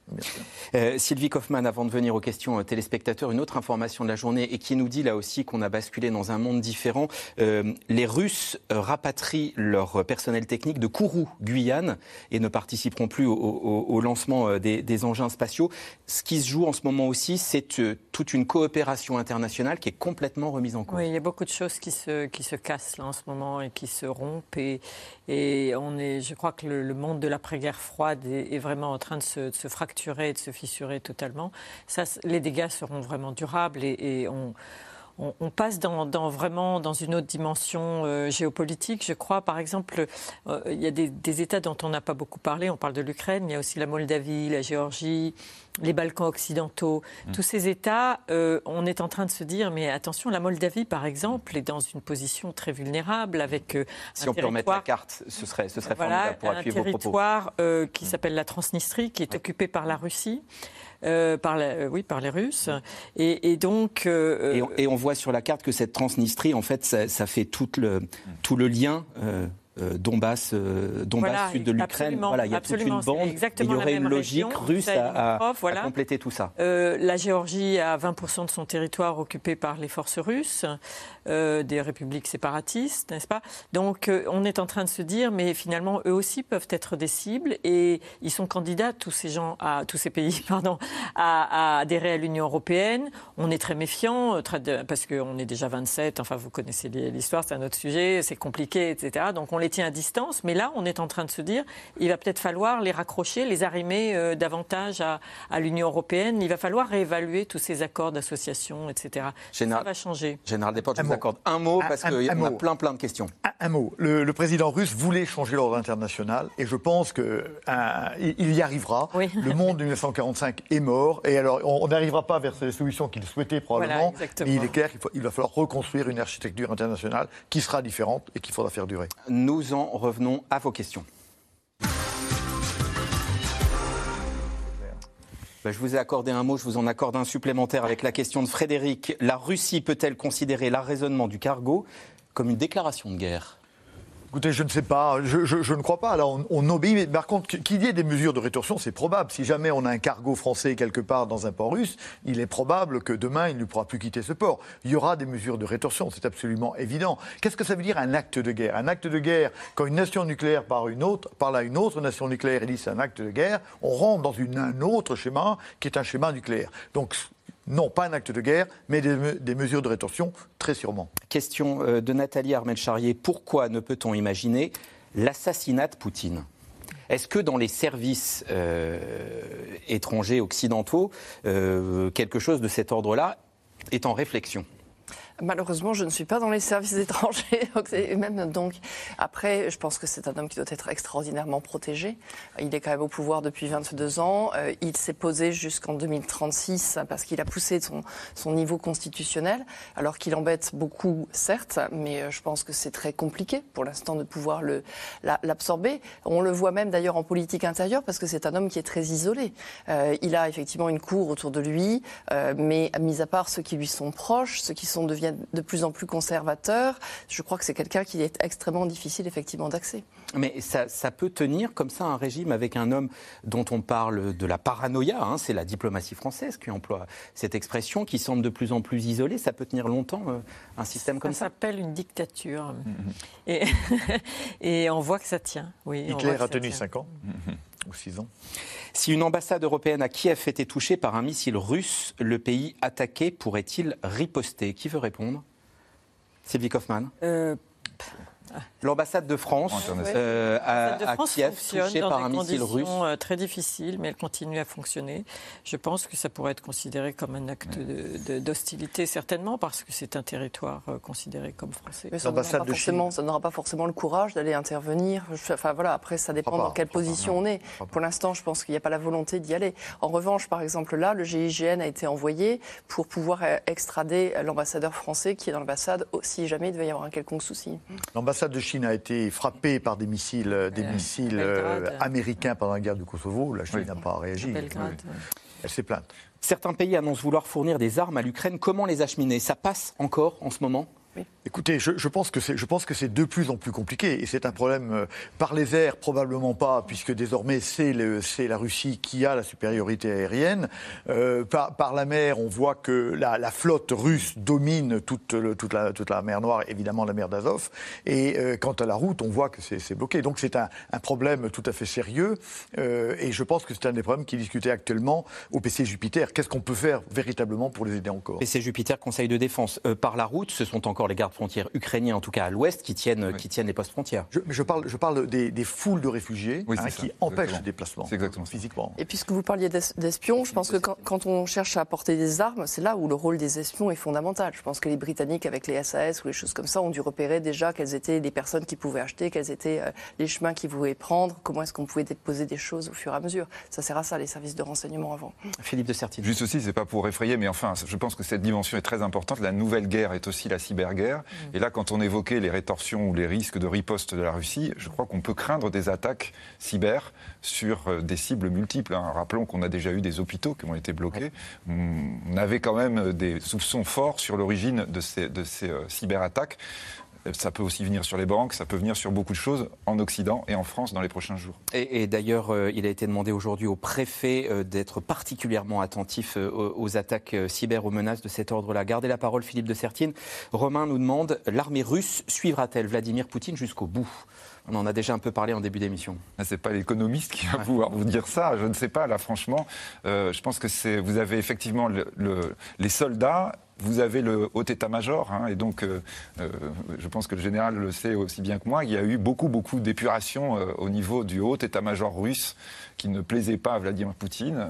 B: Euh, Sylvie Kaufmann, avant de venir aux questions euh, téléspectateurs, une autre information de la journée et qui nous dit là aussi qu'on a basculé dans un monde différent. Euh, les Russes rapatrient leur personnel technique de Kourou, Guyane, et ne participeront plus au, lancement des, engins spatiaux. Ce qui se joue en ce moment aussi, c'est toute une coopération internationale qui est complètement remise en cause.
E: Oui, il y a beaucoup de choses qui se, qui se cassent là en ce moment et qui se rompent. Et, et on est, je crois que le, le monde de l'après-guerre froide est, vraiment en train de se, fracturer et de se fissurer totalement, ça, les dégâts seront vraiment durables et, on, on, passe dans, vraiment dans une autre dimension euh, géopolitique. Je crois, par exemple, euh, il y a des, des États dont on n'a pas beaucoup parlé. On parle de l'Ukraine, il y a aussi la Moldavie, la Géorgie, les Balkans occidentaux, mm. tous ces États, euh, on est en train de se dire, mais attention, la Moldavie, par exemple, est dans une position très vulnérable avec
B: si on peut remettre la carte, ce serait, ce serait
E: voilà,
B: pour appuyer
E: un territoire qui s'appelle la Transnistrie, qui est occupé par la Russie. Par oui, par les Russes. Et, donc.
B: Et on, voit sur la carte que cette Transnistrie, en fait, ça, fait tout le, tout le lien euh, Donbass, euh, Donbass sud de l'Ukraine. Voilà, il y a toute une bande. il y aurait une logique russe à, compléter tout ça.
E: Euh, la Géorgie a 20% de son territoire occupé par les forces russes, des républiques séparatistes, n'est-ce pas? Donc on est en train de se dire, mais finalement, eux aussi peuvent être des cibles et ils sont candidats, tous ces gens, à tous ces pays, <laughs> pardon, à, adhérer à l'Union européenne. On est très méfiant parce qu'on est déjà 27. Enfin, vous connaissez l'histoire, c'est un autre sujet, c'est compliqué, etc. Donc on les tient à distance, mais là, on est en train de se dire, il va peut-être falloir les raccrocher, les arrimer euh, davantage à, l'Union européenne. Il va falloir réévaluer tous ces accords d'association, etc. Ça va changer.
B: Général Desportes, vous accorde un mot parce qu'il y a plein, plein de questions.
C: Un, mot. Le, président russe voulait changer l'ordre international et je pense qu'il euh, y arrivera. Le monde de 1945 est mort et alors on n'arrivera pas vers les solutions qu'il souhaitait probablement. mais il est clair qu'il il va falloir reconstruire une architecture internationale qui sera différente et qu'il faudra faire durer.
B: Nous en revenons à vos questions. Bah, je vous ai accordé un mot, je vous en accorde un supplémentaire avec la question de Frédéric. La Russie peut-elle considérer l'arraisonnement du cargo comme une déclaration de guerre?
C: Écoutez, je ne sais pas, je, ne crois pas. Là, on, obéit, mais par contre, qu'il y ait des mesures de rétorsion, c'est probable. Si jamais on a un cargo français quelque part dans un port russe, il est probable que demain, il ne pourra plus quitter ce port. Il y aura des mesures de rétorsion, c'est absolument évident. Qu'est-ce que ça veut dire un acte de guerre? Un acte de guerre, quand une nation nucléaire parle, une autre, parle à une autre nation nucléaire et dit c'est un acte de guerre, on rentre dans un autre schéma qui est un schéma nucléaire. Donc non, pas un acte de guerre, mais des, mesures de rétorsion, très sûrement.
B: Question euh, de Nathalie Armel-Charrier. Pourquoi ne peut-on imaginer l'assassinat de Poutine? Est-ce que dans les services euh, étrangers occidentaux, euh, quelque chose de cet ordre-là est en réflexion?
D: Malheureusement, je ne suis pas dans les services <laughs> étrangers. même donc, après, je pense que c'est un homme qui doit être extraordinairement protégé. Il est quand même au pouvoir depuis 22 ans. Euh, il s'est posé jusqu'en 2036 parce qu'il a poussé son, niveau constitutionnel, alors qu'il embête beaucoup, certes, mais euh, je pense que c'est très compliqué pour l'instant de pouvoir l'absorber. On le voit même d'ailleurs en politique intérieure parce que c'est un homme qui est très isolé. Euh, il a effectivement une cour autour de lui, mais mis à part ceux qui lui sont proches, ceux qui sont devenus de plus en plus conservateur. Je crois que c'est quelqu'un qui est extrêmement difficile effectivement d'accès.
B: Mais ça, peut tenir comme ça un régime avec un homme dont on parle de la paranoïa, hein, c'est la diplomatie française qui emploie cette expression, qui semble de plus en plus isolée. Ça peut tenir longtemps euh, un système comme ça
E: Ça s'appelle une dictature. et, <laughs> et, on voit que ça tient. Oui,
C: Hitler a tenu 5 ans ou 6 ans.
B: Si une ambassade européenne à Kiev était touchée par un missile russe, le pays attaqué pourrait-il riposter? Qui veut répondre? Sylvie Kaufmann. Euh, L'ambassade de France, euh, à, Kiev, touchée par un missile russe.
E: Euh, très difficile, mais elle continue à fonctionner. Je pense que ça pourrait être considéré comme un acte d'hostilité, certainement, parce que c'est un territoire euh, considéré comme français.
D: Mais ça n'aura pas, forcément le courage d'aller intervenir. Enfin voilà, après, ça dépend dans quelle position on est. Pour l'instant, je pense qu'il n'y a pas la volonté d'y aller. En revanche, par exemple, là, le GIGN a été envoyé pour pouvoir extrader l'ambassadeur français qui est dans l'ambassade si jamais il devait y avoir un quelconque souci.
C: L'ambassade de Chine a été frappée par des missiles, euh, des missiles euh, américains pendant la guerre du Kosovo. La Chine n'a pas réagi. Elle s'est plainte.
B: Certains pays annoncent vouloir fournir des armes à l'Ukraine. Comment les acheminer? Ça passe encore en ce moment?
C: Écoutez, je, pense que c'est, de plus en plus compliqué et c'est un problème euh, par les airs probablement pas puisque désormais c'est, la Russie qui a la supériorité aérienne. Euh, par, la mer, on voit que la, flotte russe domine toute, la, mer Noire, évidemment la mer d'Azov. Et euh, quant à la route, on voit que c'est, bloqué. Donc c'est un, un, problème tout à fait sérieux et je pense que c'est un des problèmes qui est discuté actuellement au PC Jupiter. Qu'est-ce qu'on peut faire véritablement pour les aider encore?
B: PC Jupiter, Conseil de défense. par la route, ce sont encore les gardes frontières ukrainiens, en tout cas à l'ouest, qui tiennent, qui tiennent les postes frontières.
C: Je, je parle, je parle des, des foules de réfugiés hein, qui empêchent le déplacement
F: exactement
C: physiquement.
D: Et puisque vous parliez d'espions, je pense que quand, quand, on cherche à apporter des armes, c'est là où le rôle des espions est fondamental. Je pense que les Britanniques, avec les SAS ou les choses comme ça, ont dû repérer déjà quelles étaient les personnes qui pouvaient acheter, quels étaient euh, les chemins qu'ils pouvaient prendre, comment est-ce qu'on pouvait déposer des choses au fur et à mesure. Ça sert à ça, les services de renseignement avant.
B: Philippe de Sertine.
F: Juste aussi, c'est pas pour effrayer, mais enfin, je pense que cette dimension est très importante. La nouvelle guerre est aussi la cyberguerre. Et là, quand on évoquait les rétorsions ou les risques de riposte de la Russie, je crois qu'on peut craindre des attaques cyber sur euh, des cibles multiples. Hein. Rappelons qu'on a déjà eu des hôpitaux qui ont été bloqués. On avait quand même des soupçons forts sur l'origine de ces, de ces euh, cyberattaques. Ça peut aussi venir sur les banques, ça peut venir sur beaucoup de choses en Occident et en France dans les prochains jours.
B: Et, d'ailleurs, euh, il a été demandé aujourd'hui au préfet d'être particulièrement attentif aux, attaques cyber, aux menaces de cet ordre-là. Gardez la parole, Philippe de Sertine. Romain nous demande l'armée russe suivra-t-elle Vladimir Poutine jusqu'au bout? On en a déjà un peu parlé en début d'émission.
F: Ah, c'est pas l'économiste qui va pouvoir vous dire ça. Je ne sais pas. Là, franchement, euh, je pense que c'est. Vous avez effectivement les soldats vous avez le haut état-major, hein, et donc euh, euh, je pense que le général le sait aussi bien que moi, il y a eu beaucoup, beaucoup d'épuration au niveau du haut état-major russe qui ne plaisait pas à Vladimir Poutine. Euh,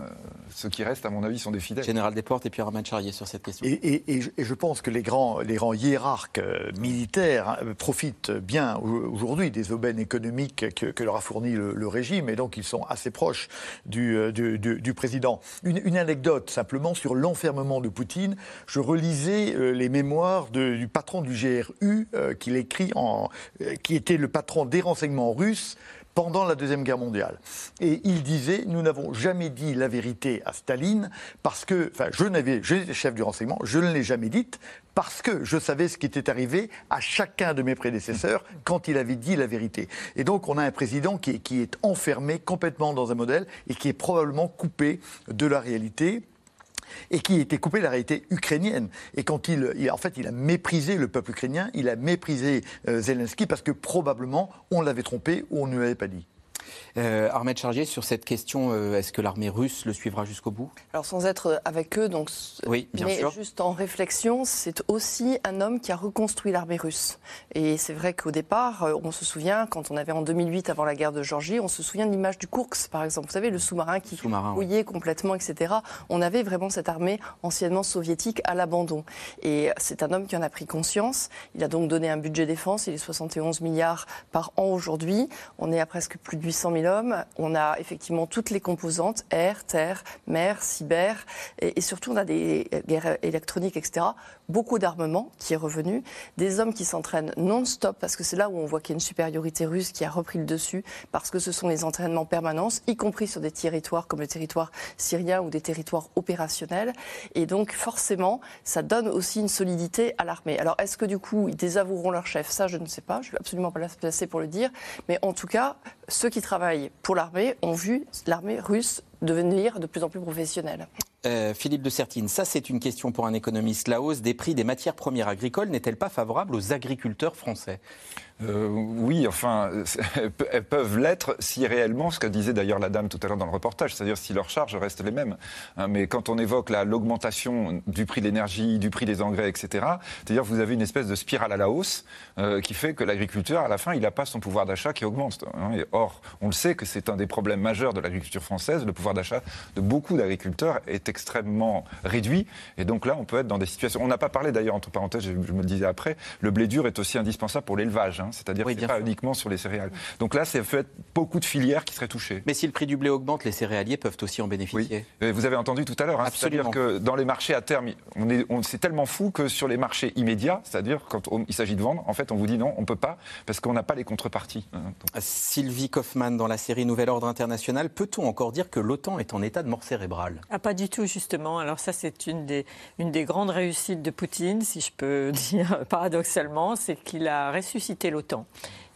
F: ceux qui restent, à mon avis, sont des fidèles.
B: Général Desportes et puis Armand Charrier sur cette question.
C: Et, je, pense que les grands, les grands hiérarques euh, militaires hein, profitent bien aujourd'hui des aubaines économiques que, leur a fourni le, régime, et donc ils sont assez proches du, euh, du, président. Une, anecdote simplement sur l'enfermement de Poutine. Je relisais les mémoires du patron du GRU qu'il écrit en, qui était le patron des renseignements russes pendant la Deuxième Guerre mondiale. Et il disait, nous n'avons jamais dit la vérité à Staline, parce que, enfin, je n'avais, j'étais chef du renseignement, je ne l'ai jamais dite, parce que je savais ce qui était arrivé à chacun de mes prédécesseurs quand il avait dit la vérité. Et donc, on a un président qui est, qui est enfermé complètement dans un modèle et qui est probablement coupé de la réalité et qui était coupé de la réalité ukrainienne. Et quand il, en fait, a méprisé le peuple ukrainien, il a méprisé euh, Zelensky parce que probablement on l'avait trompé ou on ne l'avait pas dit.
B: Euh, Ahmed Chargier, sur cette question, euh, est-ce que l'armée russe le suivra jusqu'au bout?
D: Alors sans être avec eux, donc,
B: oui, bien
D: mais juste en réflexion, c'est aussi un homme qui a reconstruit l'armée russe. Et c'est vrai qu'au départ, euh, on se souvient, quand on avait en 2008, avant la guerre de Géorgie, on se souvient de l'image du Kursk, par exemple. Vous savez, le sous-marin qui mouillait complètement, etc. On avait vraiment cette armée anciennement soviétique à l'abandon. Et c'est un homme qui en a pris conscience. Il a donc donné un budget défense, il est 71 milliards par an aujourd'hui. On est à presque plus de 800 000 hommes. On a effectivement toutes les composantes, air, terre, mer, cyber, et, surtout on a des guerres électroniques, etc. Beaucoup d'armement qui est revenu, des hommes qui s'entraînent non-stop, parce que c'est là où on voit qu'il y a une supériorité russe qui a repris le dessus, parce que ce sont les entraînements permanents, y compris sur des territoires comme le territoire syrien ou des territoires opérationnels. Et donc forcément, ça donne aussi une solidité à l'armée. Alors est-ce que du coup, ils désavoueront leur chef? Ça, je ne sais pas, je ne suis absolument pas placé pour le dire. Mais en tout cas, ceux qui travaillent pour l'armée ont vu l'armée russe devenir de plus en plus professionnelle.
B: Euh, Philippe de Sertine, ça c'est une question pour un économiste. La hausse des prix des matières premières agricoles n'est-elle pas favorable aux agriculteurs français?
F: Euh, oui, enfin, <laughs> elles peuvent l'être si réellement, ce que disait d'ailleurs la dame tout à l'heure dans le reportage, c'est-à-dire si leurs charges restent les mêmes. Hein, mais quand on évoque l'augmentation du prix de l'énergie, du prix des engrais, etc., c'est-à-dire vous avez une espèce de spirale à la hausse euh, qui fait que l'agriculteur, à la fin, il n'a pas son pouvoir d'achat qui augmente. Hein. et or, on le sait que c'est un des problèmes majeurs de l'agriculture française. Le pouvoir d'achat de beaucoup d'agriculteurs est extrêmement réduit. Et donc là, on peut être dans des situations. On n'a pas parlé d'ailleurs, entre parenthèses, je, me le disais après, le blé dur est aussi indispensable pour l'élevage. hein, c'est-à-dire que pas uniquement sur les céréales. Donc là, c'est fait beaucoup de filières qui seraient touchées.
B: Mais si le prix du blé augmente, les céréaliers peuvent aussi en bénéficier.
F: Oui. Vous avez entendu tout à l'heure, hein, c'est-à-dire que dans les marchés à terme, on est, on, c'est tellement fou que sur les marchés immédiats, c'est-à-dire quand il s'agit de vendre, en fait, on vous dit non, on peut pas parce qu'on n'a pas les contreparties.
B: Sylvie Kaufmann, dans la série Nouvel Ordre International, peut-on encore dire que l'OTAN est en état de mort cérébrale
E: ah, Pas du tout, justement. Alors ça, c'est une des, grandes réussites de Poutine, si je peux <laughs> dire paradoxalement, c'est qu'il a ressuscité l'OTAN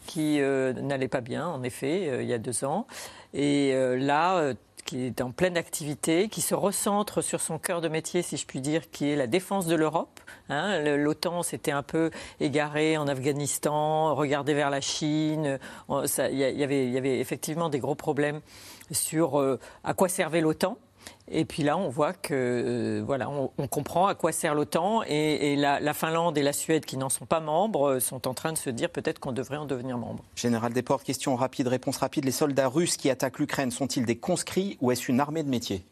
E: qui euh, n'allait pas bien, en effet, euh, il y a deux ans. Et euh, là, qui est en pleine activité, qui se recentre sur son cœur de métier, si je puis dire, qui est la défense de l'Europe. Hein. L'OTAN s'était un peu égaré en Afghanistan, regardé vers la Chine. Il y, avait effectivement des gros problèmes sur à quoi servait l'OTAN. Et puis là, on voit que euh, voilà, on, comprend à quoi sert l'OTAN et, la, Finlande et la Suède, qui n'en sont pas membres, euh, sont en train de se dire peut-être qu'on devrait en devenir membre.
B: Général Desportes, question rapide, réponse rapide. Les soldats russes qui attaquent l'Ukraine sont-ils des conscrits ou est-ce une armée de métier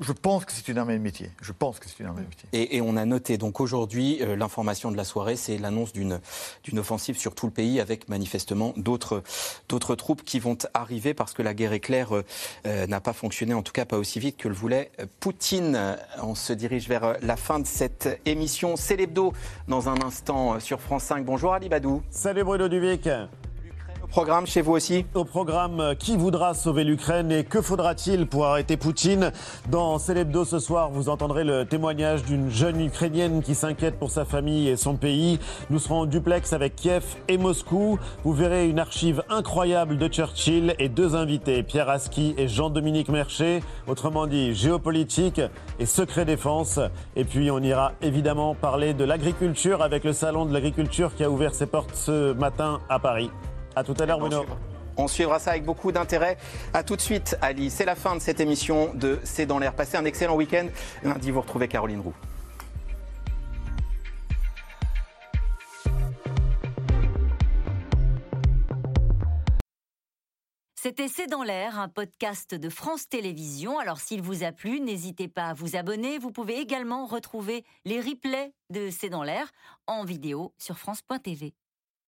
C: je pense que c'est une armée de métier. Je pense que c'est une armée de métier.
B: Et, on a noté donc aujourd'hui euh, l'information de la soirée, c'est l'annonce d'une d'une offensive sur tout le pays avec manifestement d'autres d'autres troupes qui vont arriver parce que la guerre éclair euh, euh, n'a pas fonctionné, en tout cas pas aussi vite que le voulait Poutine. On se dirige vers la fin de cette émission. C'est l'hebdo dans un instant sur France 5. Bonjour Ali Badou.
P: Salut Bruno Duvic
B: programme chez vous aussi
P: Au programme, euh, qui voudra sauver l'Ukraine et que faudra-t-il pour arrêter Poutine Dans Célébdo ce soir, vous entendrez le témoignage d'une jeune Ukrainienne qui s'inquiète pour sa famille et son pays. Nous serons en duplex avec Kiev et Moscou. Vous verrez une archive incroyable de Churchill et deux invités, Pierre Aski et Jean-Dominique Mercher. Autrement dit, géopolitique et secret défense. Et puis on ira évidemment parler de l'agriculture avec le salon de l'agriculture qui a ouvert ses portes ce matin à Paris. À tout à l'heure, Bruno.
B: On suivra ça avec beaucoup d'intérêt. À tout de suite, Ali. C'est la fin de cette émission de C'est dans l'air. Passez un excellent week-end. Lundi, vous retrouvez Caroline Roux.
Q: C'était C'est dans l'air, un podcast de France Télévisions. Alors s'il vous a plu, n'hésitez pas à vous abonner. Vous pouvez également retrouver les replays de C'est dans l'air en vidéo sur France.tv.